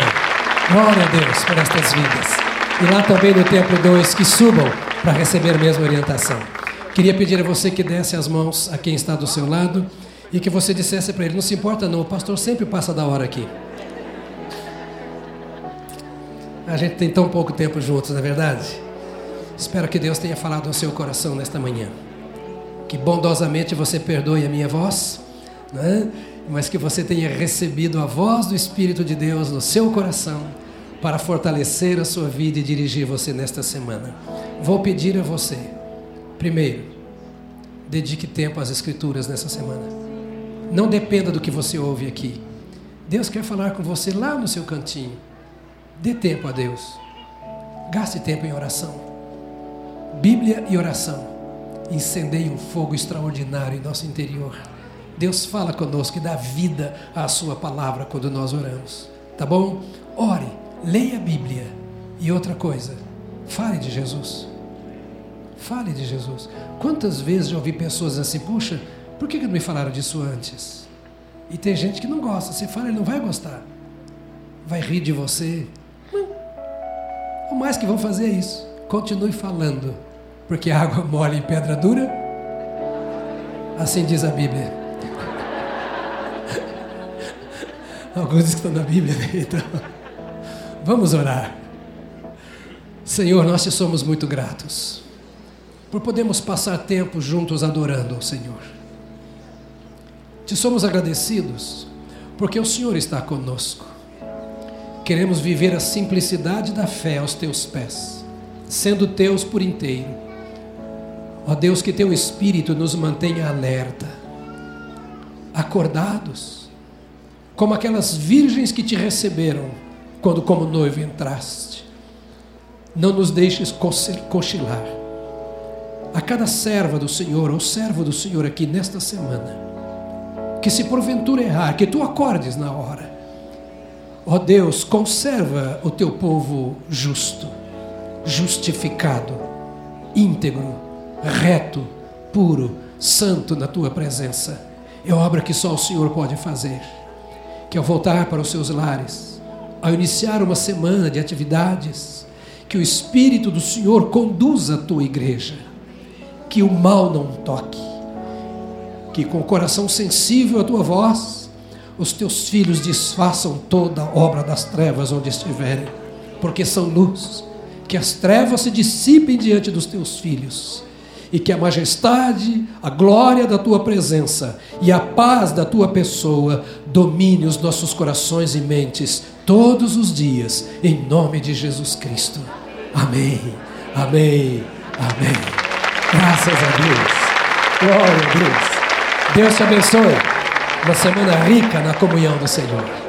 Glória a Deus por estas vidas. E lá também no templo 2 que subam para receber a mesma orientação. Queria pedir a você que desse as mãos a quem está do seu lado e que você dissesse para ele: Não se importa, não, o pastor sempre passa da hora aqui. A gente tem tão pouco tempo juntos, não é verdade? Espero que Deus tenha falado ao seu coração nesta manhã. Que bondosamente você perdoe a minha voz, né? mas que você tenha recebido a voz do Espírito de Deus no seu coração para fortalecer a sua vida e dirigir você nesta semana. Vou pedir a você Primeiro, dedique tempo às Escrituras nessa semana. Não dependa do que você ouve aqui. Deus quer falar com você lá no seu cantinho. Dê tempo a Deus. Gaste tempo em oração. Bíblia e oração incendeiam um fogo extraordinário em nosso interior. Deus fala conosco e dá vida à Sua palavra quando nós oramos. Tá bom? Ore, leia a Bíblia. E outra coisa, fale de Jesus. Fale de Jesus. Quantas vezes já ouvi pessoas assim, puxa, por que não me falaram disso antes? E tem gente que não gosta. Você fala, ele não vai gostar. Vai rir de você. Não. O mais que vão fazer é isso. Continue falando. Porque água [LAUGHS] mole em pedra dura. Assim diz a Bíblia. [LAUGHS] Alguns estão na Bíblia? [LAUGHS] Então, vamos orar. Senhor, nós te somos muito gratos por podermos passar tempo juntos adorando ao Senhor. Te somos agradecidos porque o Senhor está conosco. Queremos viver a simplicidade da fé aos teus pés, sendo teus por inteiro. Ó Deus, que teu Espírito nos mantenha alerta, acordados, como aquelas virgens que te receberam quando, como noivo, entraste não nos deixes cochilar. A cada serva do Senhor ou servo do Senhor aqui nesta semana, que se porventura errar, que tu acordes na hora. Ó oh Deus, conserva o teu povo justo, justificado, íntegro, reto, puro, santo na tua presença. É obra que só o Senhor pode fazer. Que ao voltar para os seus lares, ao iniciar uma semana de atividades, que o Espírito do Senhor conduza a tua igreja, que o mal não toque, que com o coração sensível à tua voz, os teus filhos desfaçam toda a obra das trevas onde estiverem, porque são luz, que as trevas se dissipem diante dos teus filhos e que a majestade, a glória da tua presença e a paz da tua pessoa domine os nossos corações e mentes todos os dias, em nome de Jesus Cristo. Amém, amém, amém. Graças a Deus. Glória a Deus. Deus te abençoe. Uma semana rica na comunhão do Senhor.